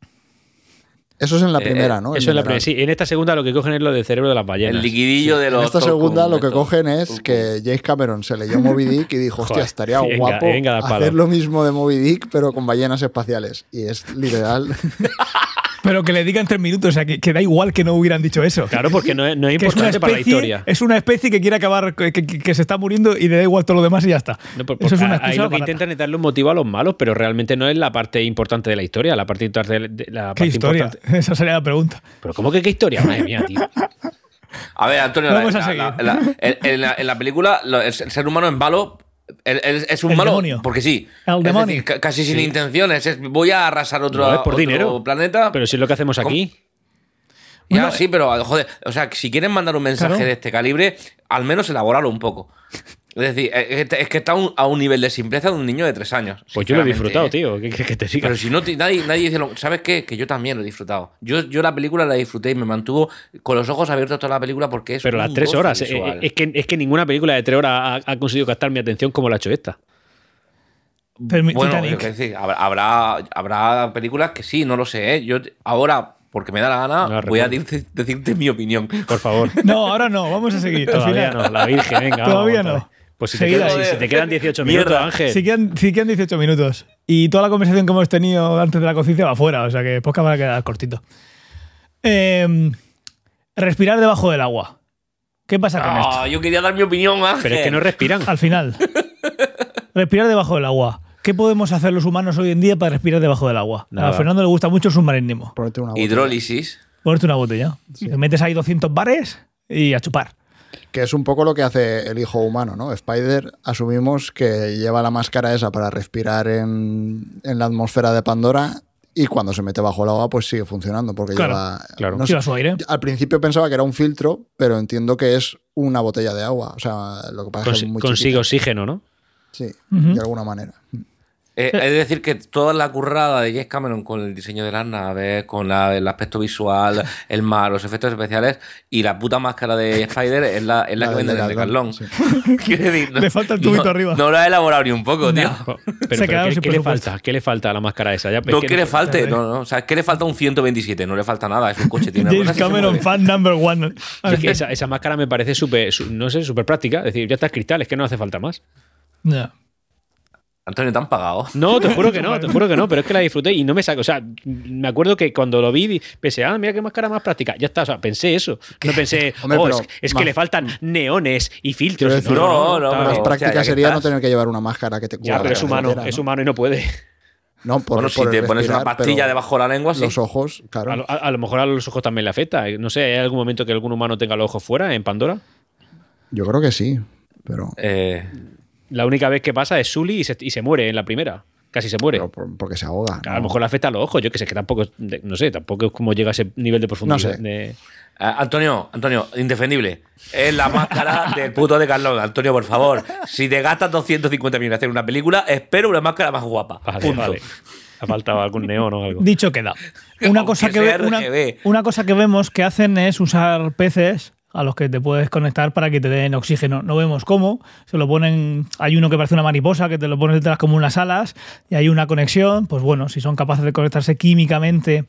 Eso es en la Eh, primera, ¿no? El Eso es la primera. Sí, en esta segunda lo que cogen es lo del cerebro de las ballenas. El liquidillo de los. En esta segunda lo que cogen es que James Cameron se leyó Moby Dick y dijo, hostia, estaría venga, guapo venga, hacer lo mismo de Moby Dick, pero con ballenas espaciales. Y es literal. (laughs) Pero que le digan tres minutos, o sea, que, que da igual que no hubieran dicho eso. Claro, porque no es, no es que es una importante para la historia. es una especie que quiere acabar, que, que- que se está muriendo y le da igual todo lo demás y ya está. No, por- Eso es porque una ahí lo que intentan es darle un motivo a los malos, pero realmente no es la parte importante de la historia. La parte, importante de- de- la ¿Qué parte historia? importante- (laughs) Esa sería la pregunta. Pero ¿cómo que qué historia? Madre mía, tío. A ver, Antonio, Vamos la- a la- seguir. la- la- en, en la, en la película lo- el, el ser humano es malo. El- el- es un El malo demonio. porque sí. El es demonio. decir, casi sin intenciones. es, voy a arrasar otro, No, es por otro dinero. planeta. Pero si es lo que hacemos aquí. Ya, Bueno, sí, pero joder, o sea, si quieren mandar un mensaje Claro. de este calibre, al menos elabóralo un poco. Es decir, es que- es que está a un, a un nivel de simpleza de un niño de tres años. Pues yo lo he disfrutado, ¿eh? tío. ¿Qué quieres que te diga? Pero si no, nadie, nadie dice lo. ¿Sabes qué? Que yo también lo he disfrutado. Yo, yo la película la disfruté y me mantuvo con los ojos abiertos toda la película porque es. Pero un las tres horas. eh, visual. eh, es, que, es que ninguna película de tres horas ha, ha conseguido captar mi atención como la ha hecho esta. Bueno, Titanic. decir, habrá, habrá, películas que sí, no lo sé. ¿eh? Yo ahora, porque me da la gana, No voy a decirte, decirte mi opinión. Por favor. (laughs) No, ahora no, vamos a seguir. Todavía no. La Virgen, venga. (laughs) Todavía vamos, no. Pues si te, quedan, si- si te quedan 18 minutos, Mierda. Ángel. Sí quedan, quedan 18 minutos. Y toda la conversación que hemos tenido antes de la conciencia va fuera, o sea que podcast va a quedar cortito. Eh, respirar debajo del agua. ¿Qué pasa con esto? Ah, yo quería dar mi opinión, Ángel. Pero es que no respiran. Al final. respirar debajo del agua. ¿Qué podemos hacer los humanos hoy en día para respirar debajo del agua? Nada. A Fernando le gusta mucho el submarinismo. Ponerte una botella. Hidrólisis. Ponerte una botella. Te metes ahí 200 bares y a chupar. Que es un poco lo que hace el hijo humano, ¿no? Spider, asumimos que lleva la máscara esa para respirar en, en la atmósfera de Pandora y cuando se mete bajo el agua, pues sigue funcionando porque Claro, lleva. claro. no sé, Lleva su aire. al principio pensaba que era un filtro, pero entiendo que es una botella de agua. O sea, lo que pasa es que muy consigue chiquita. oxígeno, ¿no? Sí, de alguna manera. Eh, es decir, que toda la currada de James Cameron con el diseño de las naves, con la- el aspecto visual, (laughs) el mar, los efectos especiales y la puta máscara de Spider es la, es la, que del venden en Decathlon. sí. (laughs) Quiero decir, no- Le falta el tubito no- arriba. No lo ha elaborado ni un poco, tío. No. (laughs) Pero, Se pero quedaron ¿qué, qué le falta? ¿Qué le falta a la máscara esa? Ya, es No que que le falte, no, no. O sea, es que le falta un 127, no le falta nada, es un coche, tiene James Cameron, fan number one. Es que esa, esa máscara me parece súper, su- no sé, súper práctica. Es decir, ya está cristal, es que no hace falta más. Ya. Antonio, te han pagado. No, te juro que no, (laughs) te juro que no, pero es que la disfruté y no me saco. O sea, me acuerdo que cuando lo vi, pensé, ah, mira qué máscara más práctica. Ya está, o sea, pensé eso. No pensé, (laughs) Hombre, oh, pero es, que le faltan neones y filtros. Decir, No, no, está- pero- Más práctica ya sería no tener que llevar una máscara que te cubra. Ya, pero es humano, es ¿no? humano y no puede. No, por, bueno, si por te el pones una pastilla debajo de la lengua, sí. Los ojos, claro. A lo, a- a lo mejor a los ojos también le afecta. No sé, ¿hay algún momento que algún humano tenga los ojos fuera en Pandora? Yo creo que sí, pero, Eh, La única vez que pasa es Sully y se, y se muere en la primera. Casi se muere. por- porque se ahoga. A lo ¿no? mejor le afecta a los ojos. Yo que sé, que tampoco, no sé, tampoco es como llega a ese nivel de profundidad. sé. de- Antonio, Antonio, indefendible. Es la máscara (laughs) del puto de Carlón. Antonio, por favor, si te gastas 250 millones en hacer una película, espero una máscara más guapa. Vale, Punto. vale. Ha faltado algún neón o algo. Dicho queda. Una cosa, que ve- una, una cosa que vemos que hacen es usar peces a los que te puedes conectar para que te den oxígeno. No vemos cómo. Se lo ponen. Hay uno que parece una mariposa que te lo pones detrás como unas alas y hay una conexión. Pues bueno, si son capaces de conectarse químicamente,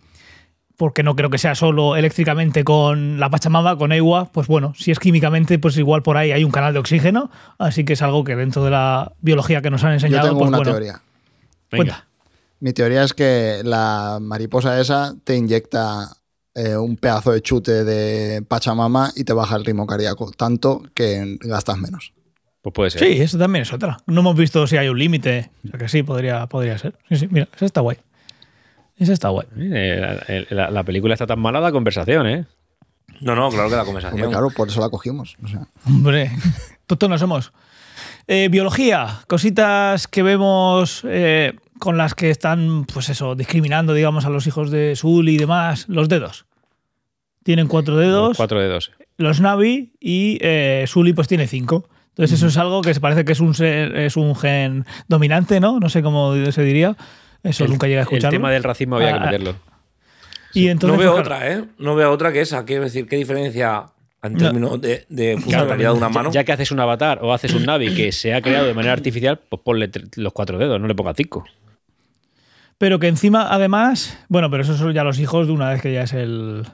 porque no creo que sea solo eléctricamente con la Pachamama, con agua, pues bueno, si es químicamente, pues igual por ahí hay un canal de oxígeno. Así que es algo que dentro de la biología que nos han Yo enseñado, tengo pues una bueno. teoría. Venga. Cuenta. Mi teoría es que la mariposa esa te inyecta eh, un pedazo de chute de Pachamama y te baja el ritmo cardíaco, tanto que gastas menos. Pues puede ser. Sí, eso también es otra. No hemos visto si hay un límite. O sea que sí, podría, podría ser. Sí, sí, mira, esa está guay. Esa está guay. Eh, la, el- la- la película está tan mala la conversación, ¿eh? No, no, claro que la Hombre, conversación. claro, por eso la cogimos. o sea. Hombre, (laughs) tontos no somos. Eh, biología, cositas que vemos eh, con las que están, pues eso, discriminando, digamos, a los hijos de Sul y demás. Los dedos. Tienen cuatro dedos. Cuatro dedos. los Navi y eh, Sully pues tiene cinco. Entonces eso es algo que se parece que es un, ser- es un gen dominante, ¿no? No sé cómo se diría. Eso nunca llega a El escucharlo. tema del racismo había que Ah, meterlo. Y entonces, no veo claro, otra, ¿eh? No veo otra que esa. Quiero decir, ¿qué diferencia en términos de, de funcionalidad de una Ya- mano? Ya, que haces un avatar o haces un Navi que se ha creado de manera artificial, pues ponle los cuatro dedos, no le pongas cinco. Pero que encima, además, bueno, pero esos son ya los hijos de una vez que ya es el.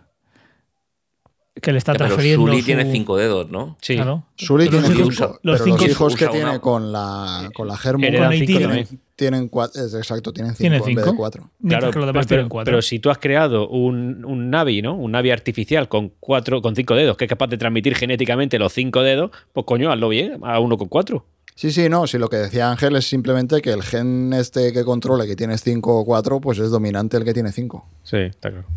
que le está pero transfiriendo. Sully su- tiene cinco dedos, ¿no? Sí. Claro. Sully Pero tiene los cinco, pero los cinco- los hijos que tiene con la, con la Germu tienen cuatro, exacto, tienen cinco, Tienen en vez cinco. de cuatro. Claro, que los demás pero, tienen cuatro. pero si tú has creado un, un Navi, ¿no? Un Navi artificial con cuatro, con cinco dedos, que es capaz de transmitir genéticamente los cinco dedos, pues coño, hazlo bien, a uno con cuatro. Sí, sí, no, si lo que decía Ángel es simplemente que el gen este que controle que tienes cinco o cuatro, pues es dominante el que tiene cinco. Sí, está claro.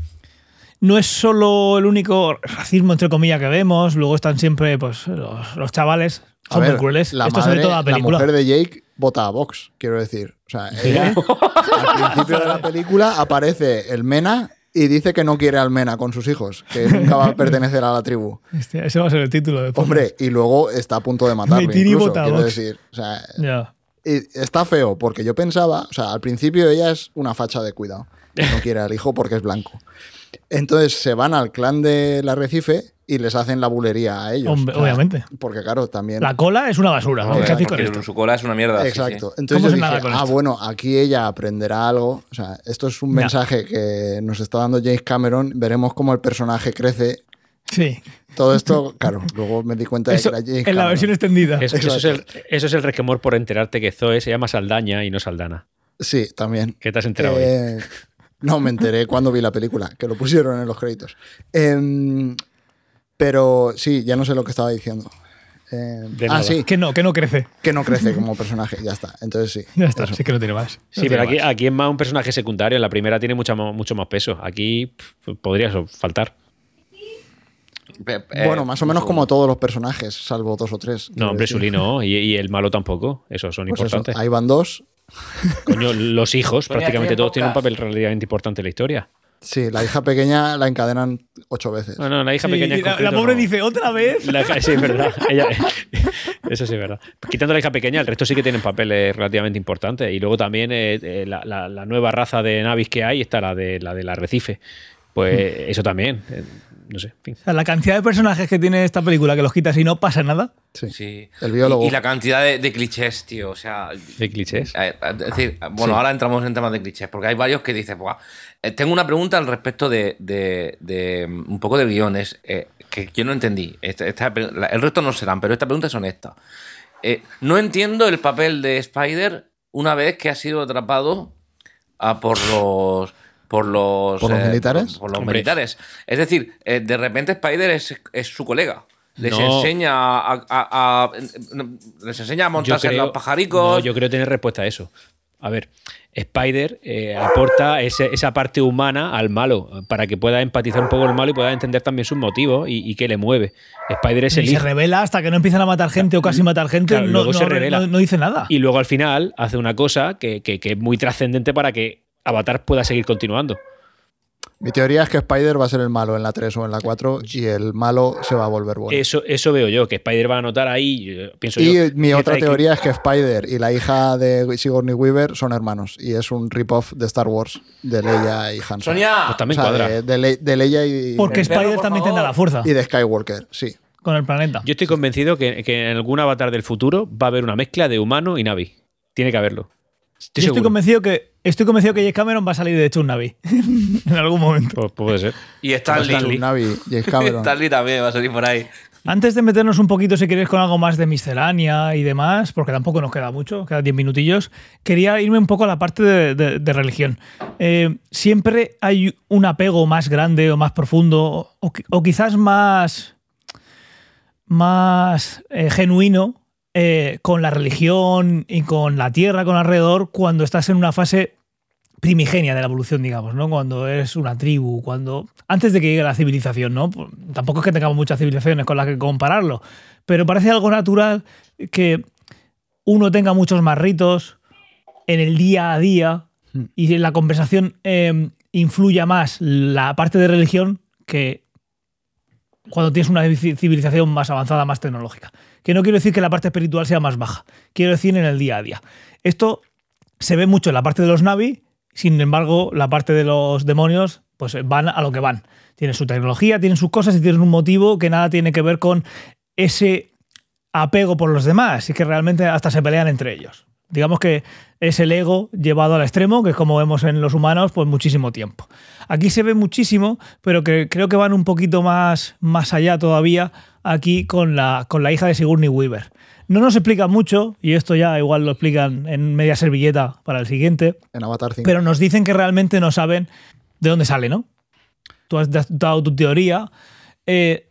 no es solo el único racismo, entre comillas, que vemos. Luego están siempre, pues, los, los chavales. Son muy ver, crueles. La, Esto se ve madre, toda la la película. mujer de Jake vota a Vox, quiero decir. O sea, ella al principio de la película aparece el Mena y dice que no quiere al Mena con sus hijos, que (laughs) nunca va a pertenecer a la tribu. Hostia, ese va a ser el título de Hombre, y luego está a punto de matarlo (laughs) incluso, quiero decir. O sea, y está feo, porque yo pensaba, o sea, al principio ella es una facha de cuidado. No quiere al hijo porque es blanco. Entonces se van al clan del arrecife y les hacen la bulería a ellos. Hombre, O sea, obviamente. Porque claro, también... La cola es una basura. ¿Qué con porque esto? su cola es una mierda. sí, Exacto. sí. Entonces ¿Cómo yo se dije, nada con ah, esto? bueno, aquí ella aprenderá algo. O sea, esto es un Ya. mensaje que nos está dando James Cameron. Veremos cómo el personaje crece. Sí. Todo esto, claro, luego me di cuenta Eso, de que era James en la versión extendida. Es- eso, es el, eso es el resquemor por enterarte que Zoe se llama Saldaña y no Saldana. Sí, también. ¿Qué te has enterado hoy? Eh, no, me enteré cuando vi la película, que lo pusieron en los créditos. Em, pero sí, ya no sé lo que estaba diciendo. De ah, nada. sí, Que no, que no crece. que no crece como personaje, ya está. Entonces sí. (laughs) Ya está, eso. sí que no tiene más. Sí, No pero aquí, más. aquí es más un personaje secundario. En la primera tiene mucha, mucho más peso. Aquí podría faltar. Eh, Bueno, más o menos como todos los personajes, salvo dos o tres. No, hombre. Sully no. Y, y el malo tampoco. Esos son Pues eso, importantes. ahí van dos. Coño, los hijos, Sonia, prácticamente todos tienen un papel relativamente importante en la historia. Sí, la hija pequeña la encadenan ocho veces. No, no, la hija Sí, pequeña la, la pobre no. dice, ¿otra vez? La hija- sí, es verdad. (laughs) Ella, (laughs) Eso sí es verdad. Quitando la hija pequeña, el resto sí que tienen papeles relativamente importantes. Y luego también eh, eh, la, la- la nueva raza de navis que hay está la de la del arrecife. Pues eso también. eh, no sé, en fin. O sea, la cantidad de personajes que tiene esta película que los quitas y no pasa nada. Sí. Sí. El biólogo. Y, y la cantidad de, de clichés, tío. O sea. De clichés. eh, Es decir, bueno, Sí. ahora entramos en temas de clichés, porque hay varios que dicen, Buah, eh, tengo una pregunta al respecto de, de- de, mm, un poco de guiones eh, que yo no entendí. Esta- esta pre- la- el resto no serán, pero esta pregunta es honesta. Eh, no entiendo el papel de Spider una vez que ha sido atrapado ah, por los. Por los, ¿Por los eh, militares? por los Hombre. militares. Es decir, eh, de repente Spider es, es su colega. Les No. enseña a, a- a- les enseña a montarse en los pajaricos. no, yo creo tener respuesta a eso. A ver, Spider eh, aporta ese- esa parte humana al malo para que pueda empatizar un poco el malo y pueda entender también sus motivos y, y qué le mueve. Spider es Y el se hijo. revela hasta que no empiezan a matar gente o casi matar gente. Claro, no, luego no- se revela. no- no dice nada. Y luego al final hace una cosa que, que- que es muy trascendente para que Avatar pueda seguir continuando. Mi teoría es que Spider va a ser el malo en la 3 o en la 4 y el malo se va a volver bueno. Eso, eso veo yo, que Spider va a anotar ahí, yo pienso y yo. mi otra que- teoría es que Spider y la hija de Sigourney Weaver son hermanos y es un rip-off de Star Wars de Leia y Han Solo. Sonia, Pues también O sea, cuadra. de, de Le- de Leia y, Porque perro, Spider por también tendrá la fuerza y de Skywalker, sí. con el planeta. Yo estoy convencido que, que en algún avatar del futuro va a haber una mezcla de humano y Navi. Tiene que haberlo. Estoy Yo estoy convencido que estoy convencido que James Cameron va a salir de hecho un Navi (laughs) en algún momento. Pues puede ser. y Stanley. Stanley. Navi, James (laughs) Cameron. Stanley también va a salir por ahí. Antes de meternos un poquito, si queréis, con algo más de miscelánea y demás, porque tampoco nos queda mucho, quedan 10 minutillos, quería irme un poco a la parte de, de- de religión. Eh, siempre hay un apego más grande o más profundo, o quizás más, más eh, genuino eh, con la religión y con la tierra, con alrededor, cuando estás en una fase primigenia de la evolución, digamos, ¿no? Cuando eres una tribu, cuando antes de que llegue la civilización, ¿no? Tampoco es que tengamos muchas civilizaciones con las que compararlo, pero parece algo natural que uno tenga muchos más ritos en el día a día y en la conversación eh, influya más la parte de religión que cuando tienes una ci- civilización más avanzada, más tecnológica. Que no quiero decir que la parte espiritual sea más baja, quiero decir en el día a día. Esto se ve mucho en la parte de los Navi, sin embargo, la parte de los demonios, pues van a lo que van. Tienen su tecnología, tienen sus cosas y tienen un motivo que nada tiene que ver con ese apego por los demás y que realmente hasta se pelean entre ellos. Digamos que es el ego llevado al extremo, que es como vemos en los humanos, pues muchísimo tiempo. Aquí se ve muchísimo, pero que creo que van un poquito más, más allá todavía aquí con la, con la hija de Sigourney Weaver. No nos explica mucho, y esto ya igual lo explican en media servilleta para el siguiente, En Avatar 5. pero nos dicen que realmente no saben de dónde sale, ¿no? Tú has dado tu teoría. Eh,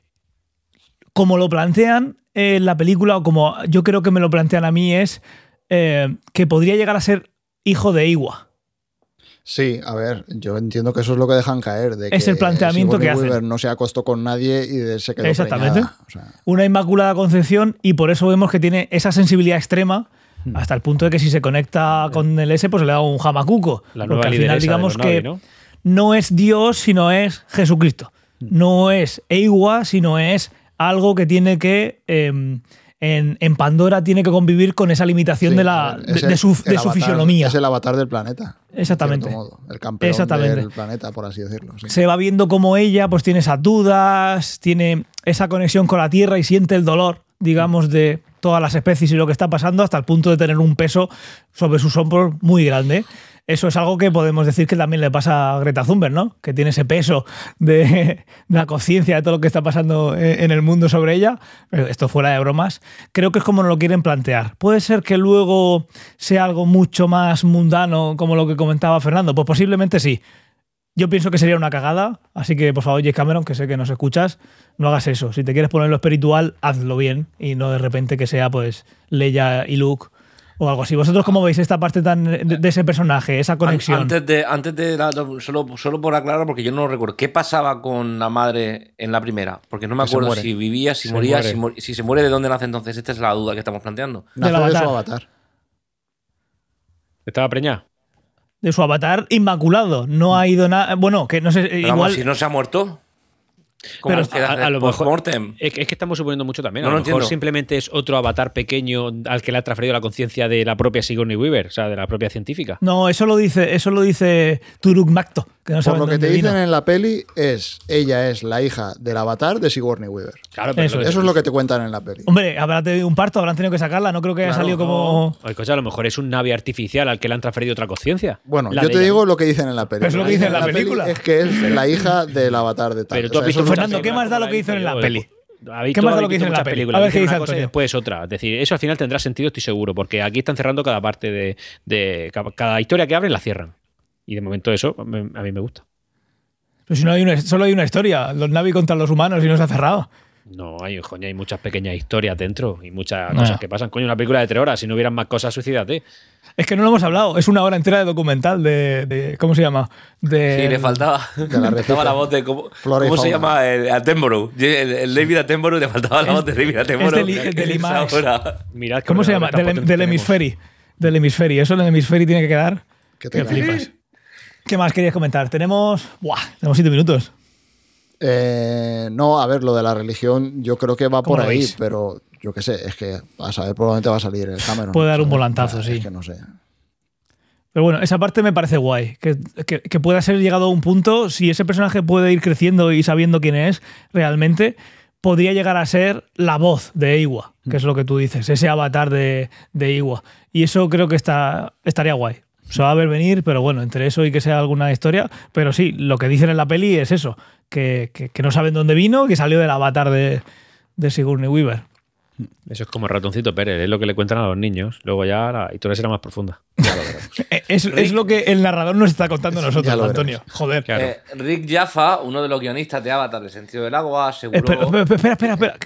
como lo plantean en la película, o como yo creo que me lo plantean a mí, es eh, que podría llegar a ser hijo de Iwa. Sí, a ver, yo entiendo que eso es lo que dejan caer. De Es que el planteamiento que hacen. Weaver no se acostó con nadie y de- se quedó Exactamente. O sea, Una inmaculada concepción y por eso vemos que tiene esa sensibilidad extrema hasta el punto de que si se conecta con el S, pues le da un jamacuco. La Porque al final, digamos que ¿no? no es Dios, sino es Jesucristo. No es Eiwa, sino es algo que tiene que. eh, en, en Pandora tiene que convivir con esa limitación sí, de, la, de, su, el de su avatar- fisionomía. Es el avatar del planeta. en Exactamente. modo, el campeón Exactamente. del planeta, por así decirlo. sí. Se va viendo como ella pues tiene esas dudas, tiene esa conexión con la tierra y siente el dolor, digamos, de todas las especies y lo que está pasando hasta el punto de tener un peso sobre sus hombros muy grande. Eso es algo que podemos decir que también le pasa a Greta Thunberg, ¿no? Que tiene ese peso de, la conciencia de todo lo que está pasando en el mundo sobre ella. Esto fuera de bromas. Creo que es como nos lo quieren plantear. Puede ser que luego sea algo mucho más mundano, como lo que comentaba Fernando. Pues posiblemente sí. Yo pienso que sería una cagada, así que por favor, James Cameron, que sé que nos escuchas, no hagas eso. Si te quieres poner lo espiritual, hazlo bien y no de repente que sea pues Leia y Luke o algo así. ¿Vosotros cómo veis esta parte tan de, de ese personaje, esa conexión? Antes de, antes de la- solo, solo por aclarar, porque yo no recuerdo. ¿Qué pasaba con la madre en la primera? Porque no me acuerdo si vivía, si Se moría, muere. si, mor- si se muere, de dónde nace entonces. Esta es la duda que estamos planteando. Nace Del de su avatar. avatar. ¿Estaba preñada? De su avatar inmaculado. No ha ido nada. Bueno, que no sé, Pero igual. vamos, si no se ha muerto. Como Pero que a- lo mejor-. Es que, es que estamos suponiendo mucho también. No a lo lo mejor entiendo. simplemente es otro avatar pequeño al que le ha transferido la conciencia de la propia Sigourney Weaver, o sea, de la propia científica. No, eso lo dice, eso lo dice Turuk Makto, que no Por lo que te vino. dicen en la peli es, ella es la hija del avatar de Sigourney Weaver. Claro, Eso lo que- Eso es lo que te cuentan en la peli. Hombre, habrá tenido un parto, habrán tenido que sacarla, no creo que haya Claro, salido como... Oye, coño, a lo mejor es un nave artificial al que le han transferido otra conciencia. Bueno, La yo te ella. digo lo que dicen en la peli. Pero es lo que dicen en la película. es que es la hija del avatar de tal. Pero O has visto Fernando, ¿qué más da lo que dicen en la peli? Habéis- ¿Qué más da lo que dicen en la películas, A ver qué dice una cosa y después otra. Es decir, eso al final tendrá sentido, estoy seguro, porque aquí están cerrando cada parte de, de- ca- cada historia que abren la cierran. Y de momento eso a mí me gusta. Pero si no hay una, solo hay una historia, los Navi contra los humanos y no se ha cerrado. No, hay, coño, hay muchas pequeñas historias dentro y muchas No. cosas que pasan. Coño, una película de tres horas, si no hubieran más cosas, suicídate. Es que no lo hemos hablado, es una hora entera de documental de, de- ¿cómo se llama? De, Sí, le faltaba. la (laughs) le faltaba la voz de. ¿Cómo, cómo se llama? El, Attenborough. El, el David Attenborough le faltaba la voz de David Attenborough. es del-. (laughs) Mirad ¿Cómo se llama? Del, del tenemos. hemisferi. Del hemisferi. Eso del hemisferi tiene que quedar. Que Que te flipas. ¿Qué más querías comentar? Tenemos. ¡Buah! Tenemos siete minutos. Eh, no, a ver, lo de la religión yo creo que va ¿Cómo por ahí, veis? pero yo qué sé, es que a saber, probablemente va a salir el Cameron. Puede dar un volantazo, Es sí. que no sé. Pero bueno, esa parte me parece guay. Que, que, que pueda ser llegado a un punto, si ese personaje puede ir creciendo y sabiendo quién es realmente, podría llegar a ser la voz de Iwa, que es lo que tú dices, ese avatar de, de Iwa. Y eso creo que está, estaría guay. Se va a ver venir, pero bueno, entre eso y que sea alguna historia. Pero sí, lo que dicen en la peli es eso: que, que- que no saben dónde vino, que salió del avatar de, de Sigourney Weaver. Eso es como ratoncito Pérez, es lo que le cuentan a los niños. Luego ya la historia será más profunda. (laughs) Eh, Es, es lo que el narrador nos está contando a nosotros, Antonio. Joder. Claro. Eh, Rick Jaffa, uno de los guionistas de Avatar, El sentido del agua, aseguró. Espera, espera, espera.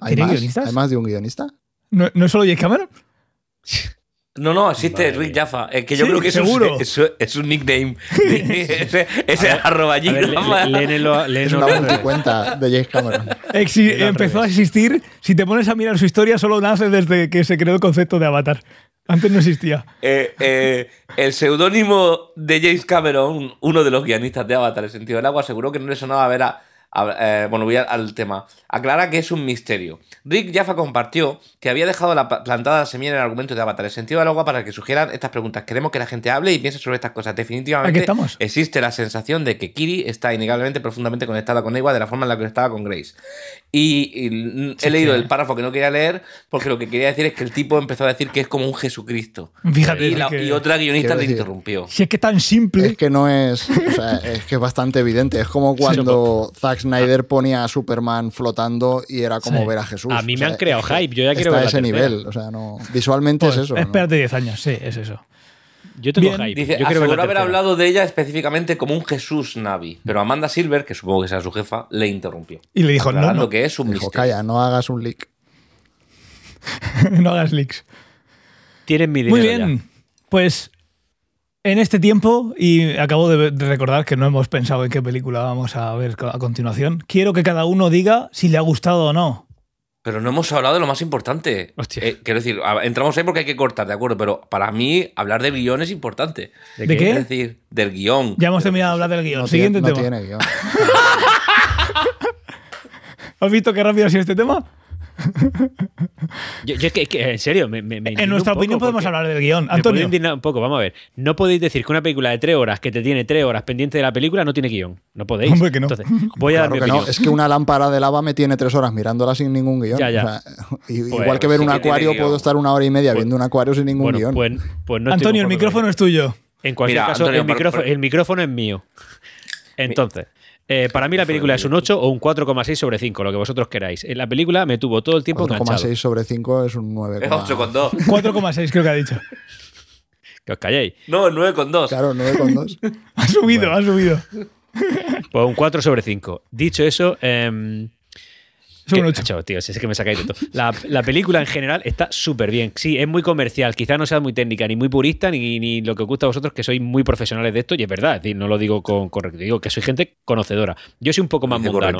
¿Hay ¿Tiene más? guionistas? ¿Hay más de un guionista? ¿No, ¿No es solo James Cameron? (laughs) No, no, existe Madre Rick. Jaffa. Es que yo Sí, creo que eso seguro. es, es un nickname. (laughs) (laughs) ese ese arroba A ver, Jim le- Jaffa. Es una multicuenta de James Cameron. (laughs) Exi- al empezó a existir. Si te pones a mirar su historia, solo nace desde que se creó el concepto de Avatar. Antes no existía. Eh, eh, el seudónimo de James Cameron, uno de los guionistas de Avatar, El sentido del agua, aseguró que no le sonaba ver a. a- eh, bueno, voy a- al tema. Aclara que es un misterio. Rick Jaffa compartió que había dejado la plantada la semilla en el argumento de Avatar, El sentido del agua, para que sugieran estas preguntas. Queremos que la gente hable y piense sobre estas cosas. Definitivamente estamos. existe la sensación de que Kiri está innegablemente profundamente conectada con Ewa de la forma en la que estaba con Grace. Y, he Sí, leído sí. el párrafo que no quería leer porque lo que quería decir es que el tipo empezó a decir que es como un Jesucristo. Fíjate, Y, la- que- y otra guionista le interrumpió. Si es que tan simple. Es que no es. O sea, es que es bastante evidente. Es como cuando Zack Snyder ponía a Superman flotando y era como Sí. ver a Jesús. A mí O me sea, han creado hype, yo ya quiero está ver a ese tercera. nivel. O sea, no. Visualmente Pues, es eso. Espérate 10 años, sí, es eso. Yo tengo Bien. hype. Dice, yo quiero haber tercera. hablado de ella específicamente como un Jesús Navi, pero Amanda Silver, que supongo que será su jefa, le interrumpió. Y le dijo, no, no, que es un Dijo, misterio. calla, no hagas un leak. (laughs) no hagas leaks. Tienen mi dinero Muy bien. Pues en este tiempo, y acabo de, de recordar que no hemos pensado en qué película vamos a ver a continuación, quiero que cada uno diga si le ha gustado o no. Pero no hemos hablado de lo más importante. Hostia. Eh, quiero decir, entramos ahí porque hay que cortar, ¿de acuerdo? Pero para mí, hablar del guion es importante. ¿De ¿De qué? qué? Es decir, del guion. Ya hemos terminado de hablar del guion. No Siguiente tiene, no tema. tiene guion. (laughs) ¿Has visto qué rápido ha sido este tema? (laughs) Yo, yo es que, que, en serio, me, me- me En nuestra un opinión poco podemos hablar del guion. Antonio, un poco, vamos a ver. No podéis decir que una película de tres horas que te tiene tres horas pendiente de la película no tiene guion. No podéis. Hombre, que no. Entonces, voy a dar mi que no. Es que una lámpara de lava me tiene tres horas mirándola sin ningún guion. Ya, ya. O sea, y- Pues, igual que ver sí un acuario, puedo estar una hora y media Pues- viendo un acuario sin ningún Bueno, guion. pues, pues no Antonio, el micrófono es tuyo. En cualquier Mira, caso, Antonio, el, por- micrófono, por- el micrófono es mío. Entonces, eh, para mí la película es un 8 o un 4,6 sobre 5, lo que vosotros queráis. En la película me tuvo todo el tiempo enganchado. 4,6 sobre 5 es un 9. Es 8,2. 4,6 (laughs) creo que ha dicho. Que os calléis. No, 9,2. Claro, 9,2. (laughs) Ha subido, ha subido. Pues un 4 sobre 5. Dicho eso, Es un que- 8. macho, tío, si es que me sacáis de todo. La, la película en general está súper bien. Sí, es muy comercial. Quizá no sea muy técnica, ni muy purista, ni, ni lo que os gusta a vosotros, que sois muy profesionales de esto. Y es verdad, es decir, no lo digo con correcto. Digo que soy gente conocedora. Yo soy un poco más mundano.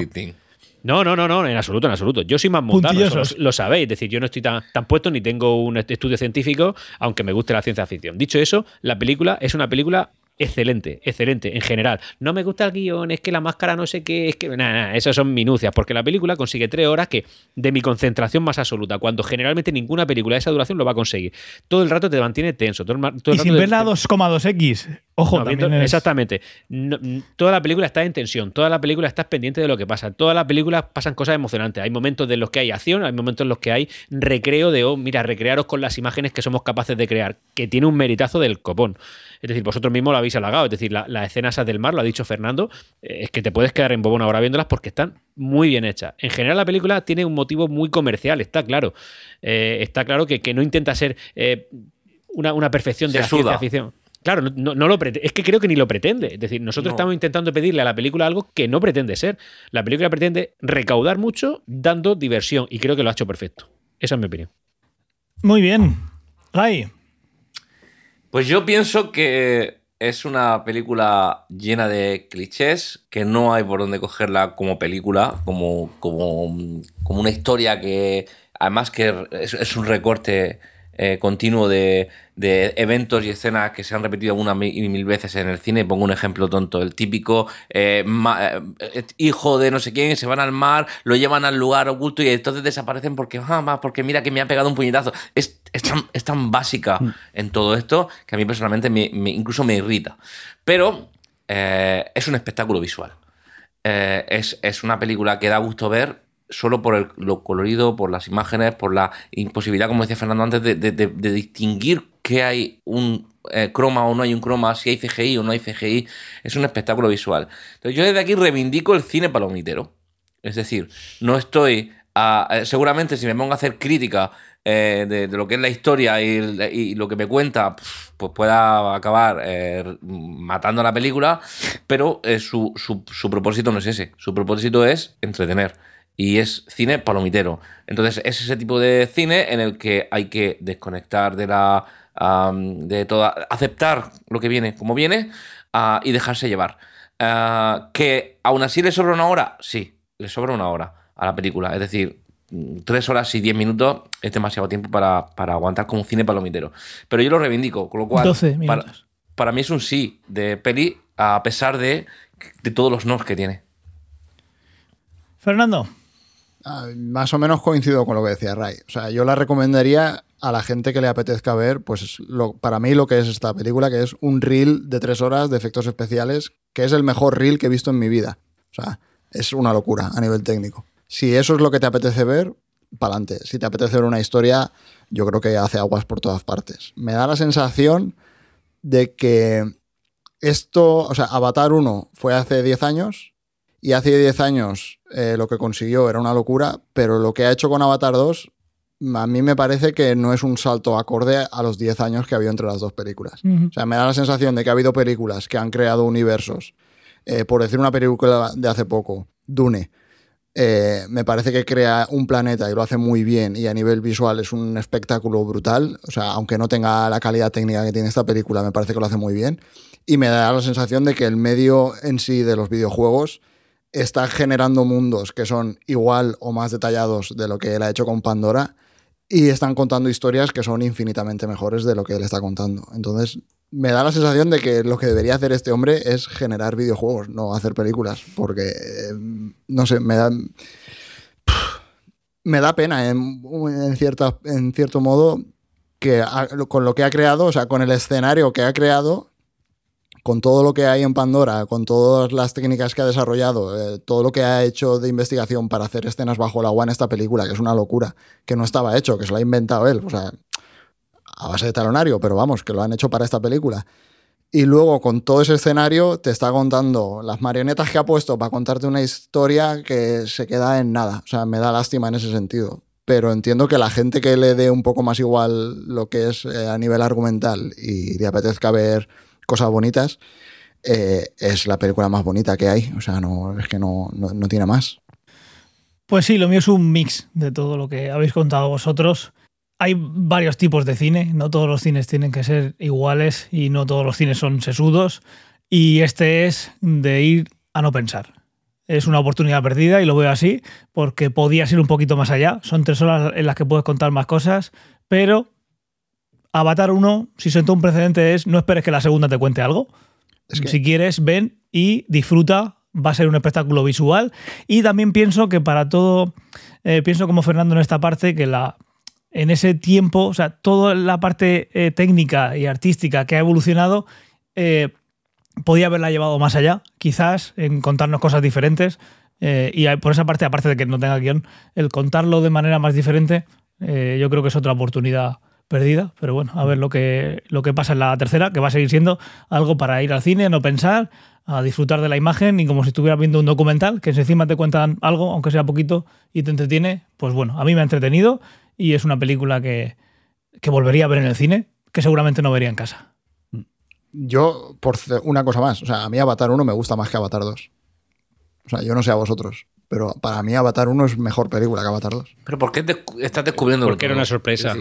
No, no, no, no, en absoluto, en absoluto. Yo soy más mundano, lo, lo sabéis. Es decir, yo no estoy tan, tan puesto ni tengo un est- estudio científico, aunque me guste la ciencia ficción. Dicho eso, la película es una película excelente, excelente, en general. No me gusta el guion, es que la máscara no sé qué, es que. Nada, nada, esas son minucias, porque la película consigue tres horas que de mi concentración más absoluta, cuando generalmente ninguna película de esa duración lo va a conseguir. Todo el rato te mantiene tenso. Todo el, ma- todo el Y rato sin te- ver la 2,2X. Ojo, no, viendo- Exactamente. No, toda la película está en tensión, toda la película estás pendiente de lo que pasa, toda la película pasan cosas emocionantes. Hay momentos en los que hay acción, hay momentos en los que hay recreo de, oh, mira, recrearos con las imágenes que somos capaces de crear, que tiene un meritazo del copón. Es decir, vosotros mismos lo habéis halagado, es decir, la- las escenas del mar, lo ha dicho Fernando, eh, es que te puedes quedar en bobón ahora viéndolas porque están muy bien hechas. En general la película tiene un motivo muy comercial, está claro. Eh, está claro que, que no intenta ser eh, una, una perfección de Se la suda. ciencia ficción. Claro, no, no- lo prete- es que creo que ni lo pretende. Es decir, nosotros No. estamos intentando pedirle a la película algo que no pretende ser. La película pretende recaudar mucho dando diversión y creo que lo ha hecho perfecto. Esa es mi opinión. Muy bien. Guy, Pues yo pienso que es una película llena de clichés, que no hay por dónde cogerla como película, como, como, como una historia que además que es, es un recorte eh, continuo de, de eventos y escenas que se han repetido una y mil veces en el cine. Pongo un ejemplo tonto, el típico eh, ma- eh, hijo de no sé quién, se van al mar, lo llevan al lugar oculto y entonces desaparecen porque, ah, porque mira que me ha pegado un puñetazo. Es, es tan, es tan básica en todo esto que a mí personalmente me- me- incluso me irrita. Pero es un espectáculo visual. Eh, es, es una película que da gusto ver solo por el- lo colorido, por las imágenes, por la imposibilidad, como decía Fernando antes, de, distinguir que hay un eh, croma o no hay un croma, si hay CGI o no hay CGI. Es un espectáculo visual. Entonces yo desde aquí reivindico el cine palomitero. Es decir, no estoy... a- seguramente si me pongo a hacer crítica eh, de, lo que es la historia y, lo que me cuenta, pues pueda acabar eh, matando a la película, pero su, su- su propósito no es ese. Su propósito es entretener. Y es cine palomitero. Entonces, es ese tipo de cine en el que hay que desconectar de la. de toda. aceptar lo que viene como viene ah, y dejarse llevar. Ah, que aún así le sobra una hora, sí, le sobra una hora a la película. Es decir, mm, tres horas y diez minutos es demasiado tiempo para, para aguantar como cine palomitero. Pero yo lo reivindico, con lo cual. 12 para, para mí es un sí de peli, a pesar de, de todos los nos que tiene. Fernando. Ah, Más o menos coincido con lo que decía Ray. O sea, yo la recomendaría a la gente que le apetezca ver, pues para mí lo que es esta película, que es un reel de tres horas de efectos especiales, que es el mejor reel que he visto en mi vida. O sea, es una locura a nivel técnico. Si eso es lo que te apetece ver, pa'lante. Si te apetece ver una historia, yo creo que hace aguas por todas partes. Me da la sensación de que esto, o sea, Avatar 1 fue hace 10 años y hace 10 años eh, lo que consiguió era una locura, pero lo que ha hecho con Avatar 2 a mí me parece que no es un salto acorde a los 10 años que había entre las dos películas. O sea, me da la sensación de que ha habido películas que han creado universos. Eh, por decir una película de hace poco, Dune. eh, me parece que crea un planeta y lo hace muy bien y a nivel visual es un espectáculo brutal. O sea, aunque no tenga la calidad técnica que tiene esta película, me parece que lo hace muy bien. Y me da la sensación de que el medio en sí de los videojuegos está generando mundos que son igual o más detallados de lo que él ha hecho con Pandora y están contando historias que son infinitamente mejores de lo que él está contando. Entonces, me da la sensación de que lo que debería hacer este hombre es generar videojuegos, no hacer películas, porque, eh, no sé, me da... Me da pena en, cierta, en cierto modo que con lo que ha creado, o sea, con el escenario que ha creado, con todo lo que hay en Pandora, con todas las técnicas que ha desarrollado, eh, todo lo que ha hecho de investigación para hacer escenas bajo el agua en esta película, que es una locura, que no estaba hecho, que se lo ha inventado él, o sea, a base de talonario, pero vamos, que lo han hecho para esta película. Y luego con todo ese escenario te está contando las marionetas que ha puesto para contarte una historia que se queda en nada. O sea, me da lástima en ese sentido. Pero entiendo que la gente que le dé un poco más igual lo que es eh, a nivel argumental y le apetezca ver cosas bonitas, eh, es la película más bonita que hay. O sea, no, es que no, no, no tiene más. Pues sí, lo mío es un mix de todo lo que habéis contado vosotros. Hay varios tipos de cine, no todos los cines tienen que ser iguales y no todos los cines son sesudos. Y este es de ir a no pensar. Es una oportunidad perdida y lo veo así, porque podías ir un poquito más allá. Son tres horas en las que puedes contar más cosas, pero Avatar 1, si sentó un precedente, es no esperes que la segunda te cuente algo. Es que- Si quieres, ven y disfruta. Va a ser un espectáculo visual. Y también pienso que para todo, eh, pienso como Fernando en esta parte, que la, en ese tiempo, o sea, toda la parte eh, técnica y artística que ha evolucionado, eh, podía haberla llevado más allá, quizás, en contarnos cosas diferentes. eh, y por esa parte, aparte de que no tenga guion, el contarlo de manera más diferente, yo creo que es otra oportunidad perdida. Pero bueno, a ver lo que, lo que pasa en la tercera, que va a seguir siendo algo para ir al cine, no pensar, a disfrutar de la imagen y como si estuvieras viendo un documental, que si encima te cuentan algo, aunque sea poquito, y te entretiene, pues bueno, a mí me ha entretenido y es una película que, que volvería a ver en el cine, que seguramente no vería en casa. Yo, por una cosa más, o sea, a mí Avatar 1 me gusta más que Avatar 2. O sea, yo no sé a vosotros, pero para mí Avatar 1 es mejor película que Avatar 2. Pero ¿por qué te- estás descubriendo Porque era una sorpresa.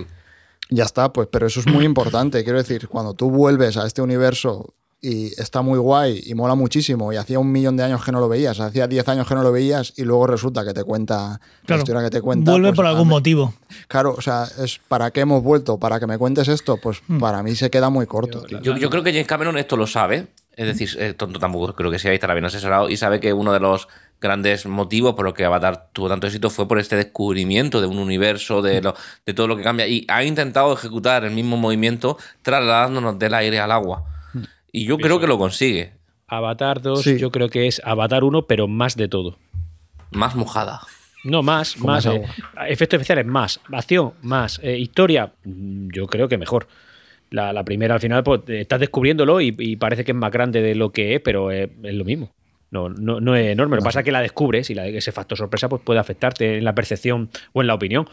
Ya está, pues, pero eso es muy (clears throat) importante. Quiero decir, cuando tú vuelves a este universo y está muy guay y mola muchísimo y hacía un millón de años que no lo veías, hacía 10 años que no lo veías y luego resulta que te cuenta la Claro, historia que te cuenta. Vuelve pues, por algún motivo. Claro, o sea, es para qué hemos vuelto, para que me cuentes esto, pues Hmm. para mí se queda muy corto. tío. Yo, yo creo que James Cameron esto lo sabe. Es decir, eh, tonto tampoco creo que sea y estará bien asesorado. Y sabe que uno de los grandes motivos por los que Avatar tuvo tanto éxito fue por este descubrimiento de un universo, de, lo- de todo lo que cambia. Y ha intentado ejecutar el mismo movimiento trasladándonos del aire al agua. Y yo creo que lo consigue. Avatar 2, Sí. yo creo que es Avatar 1, pero más de todo. Más mojada. No, más, Con más. más eh, efectos especiales, más. Acción, más. eh, historia, mm, yo creo que mejor. La, la primera al final, pues estás descubriéndolo y, y parece que es más grande de lo que es, pero eh, es lo mismo. No, no, no es enorme. Lo que pasa es que la descubres y la, ese factor sorpresa pues, puede afectarte en la percepción o en la opinión.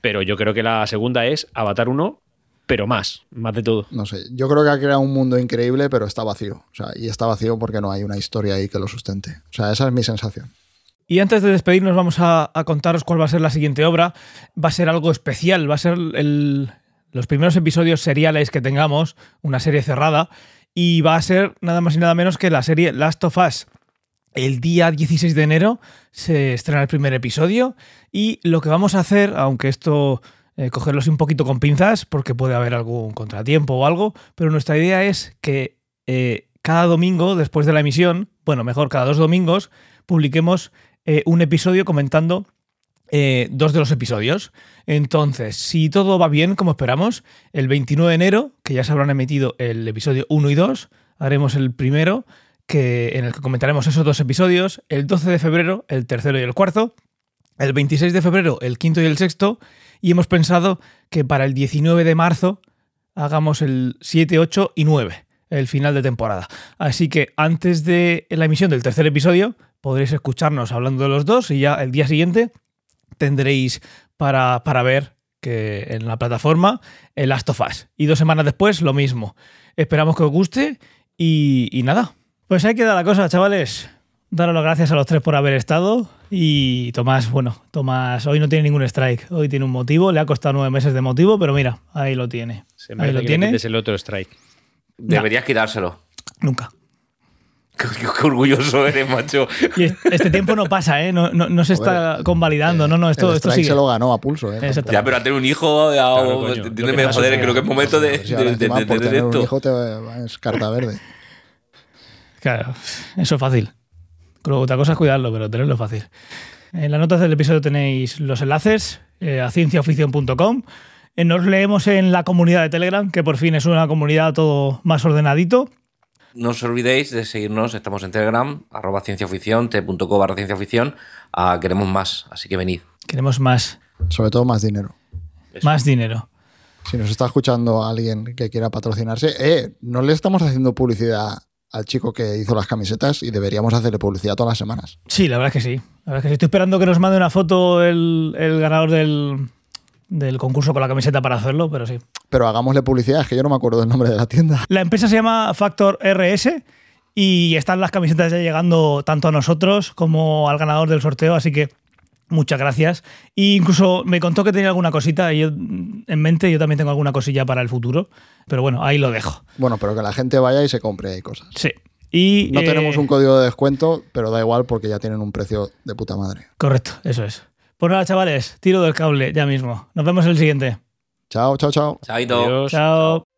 Pero yo creo que la segunda es Avatar 1, pero más, más de todo. No sé, yo creo que ha creado un mundo increíble, pero está vacío. O sea, y está vacío porque no hay una historia ahí que lo sustente. O sea, esa es mi sensación. Y antes de despedirnos vamos a, a contaros cuál va a ser la siguiente obra. Va a ser algo especial, va a ser el- los primeros episodios seriales que tengamos, una serie cerrada, y va a ser nada más y nada menos que la serie Last of Us. El día 16 de enero se estrena el primer episodio y lo que vamos a hacer, aunque esto eh, cogerlo así un poquito con pinzas, porque puede haber algún contratiempo o algo, pero nuestra idea es que eh, cada domingo, después de la emisión, bueno, mejor cada dos domingos, publiquemos eh, un episodio comentando dos de los episodios. Entonces, si todo va bien, como esperamos, el 29 de enero, que ya se habrán emitido el episodio 1 y 2, haremos el primero, que, en el que comentaremos esos dos episodios. El 12 de febrero, el tercero y el cuarto. El 26 de febrero, el quinto y el sexto. Y hemos pensado que para el 19 de marzo hagamos el 7, 8 y 9, el final de temporada. Así que antes de la emisión del tercer episodio, podréis escucharnos hablando de los dos y ya el día siguiente tendréis para, para ver que en la plataforma el Last. Y dos semanas después lo mismo. Esperamos que os guste y nada. Pues ahí queda la cosa, chavales. Daros las gracias a los tres por haber estado. Y Tomás, bueno, Tomás hoy no tiene ningún strike. Hoy tiene un motivo. Le ha costado nueve meses de motivo, pero mira, ahí lo tiene. Se ahí merece lo que tiene. quites el otro strike. Deberías quitárselo. Nunca. Qué, qué orgulloso eres, macho. Y es- este tiempo no pasa, ¿eh? No, no- no se está convalidando. No, no, esto, el esto sigue. se lo ganó a pulso. ¿eh? Exacto. Ya, pero a tener un hijo, Claro, entiéndeme, joder, es creo que es momento de, de- de- de por tener un esto. hijo te es carta verde. Claro, eso es fácil. Luego, otra cosa es cuidarlo, pero tenerlo fácil. En las notas del episodio tenéis los enlaces eh, a cienciaofición.com. Eh, Nos leemos en la comunidad de Telegram, que por fin es una comunidad todo más ordenadito. No os olvidéis de seguirnos, estamos en Telegram, arroba cienciaofición, t.co barra cienciaofición. Ah, queremos más, así que venid. Queremos más, Sobre todo más dinero. Eso. más dinero. Si nos está escuchando alguien que quiera patrocinarse, eh, no le estamos haciendo publicidad al chico que hizo las camisetas y deberíamos hacerle publicidad todas las semanas. Sí, la verdad es que sí. La verdad es que sí. Estoy esperando que nos mande una foto el, el ganador del, del concurso con la camiseta para hacerlo, pero sí. Pero hagámosle publicidad, es que yo no me acuerdo del nombre de la tienda. La empresa se llama Factor RS y están las camisetas ya llegando tanto a nosotros como al ganador del sorteo, así que muchas gracias. Y incluso me contó que tenía alguna cosita y yo, en mente, yo también tengo alguna cosilla para el futuro, pero bueno, ahí lo dejo. Bueno, pero que la gente vaya y se compre ahí cosas. Sí. Y, No eh, tenemos un código de descuento, pero da igual porque ya tienen un precio de puta madre. Correcto, eso es. Pues nada, chavales, tiro del cable ya mismo. Nos vemos en el siguiente. Chao, chao, chao. Chaito. Adiós. Chao.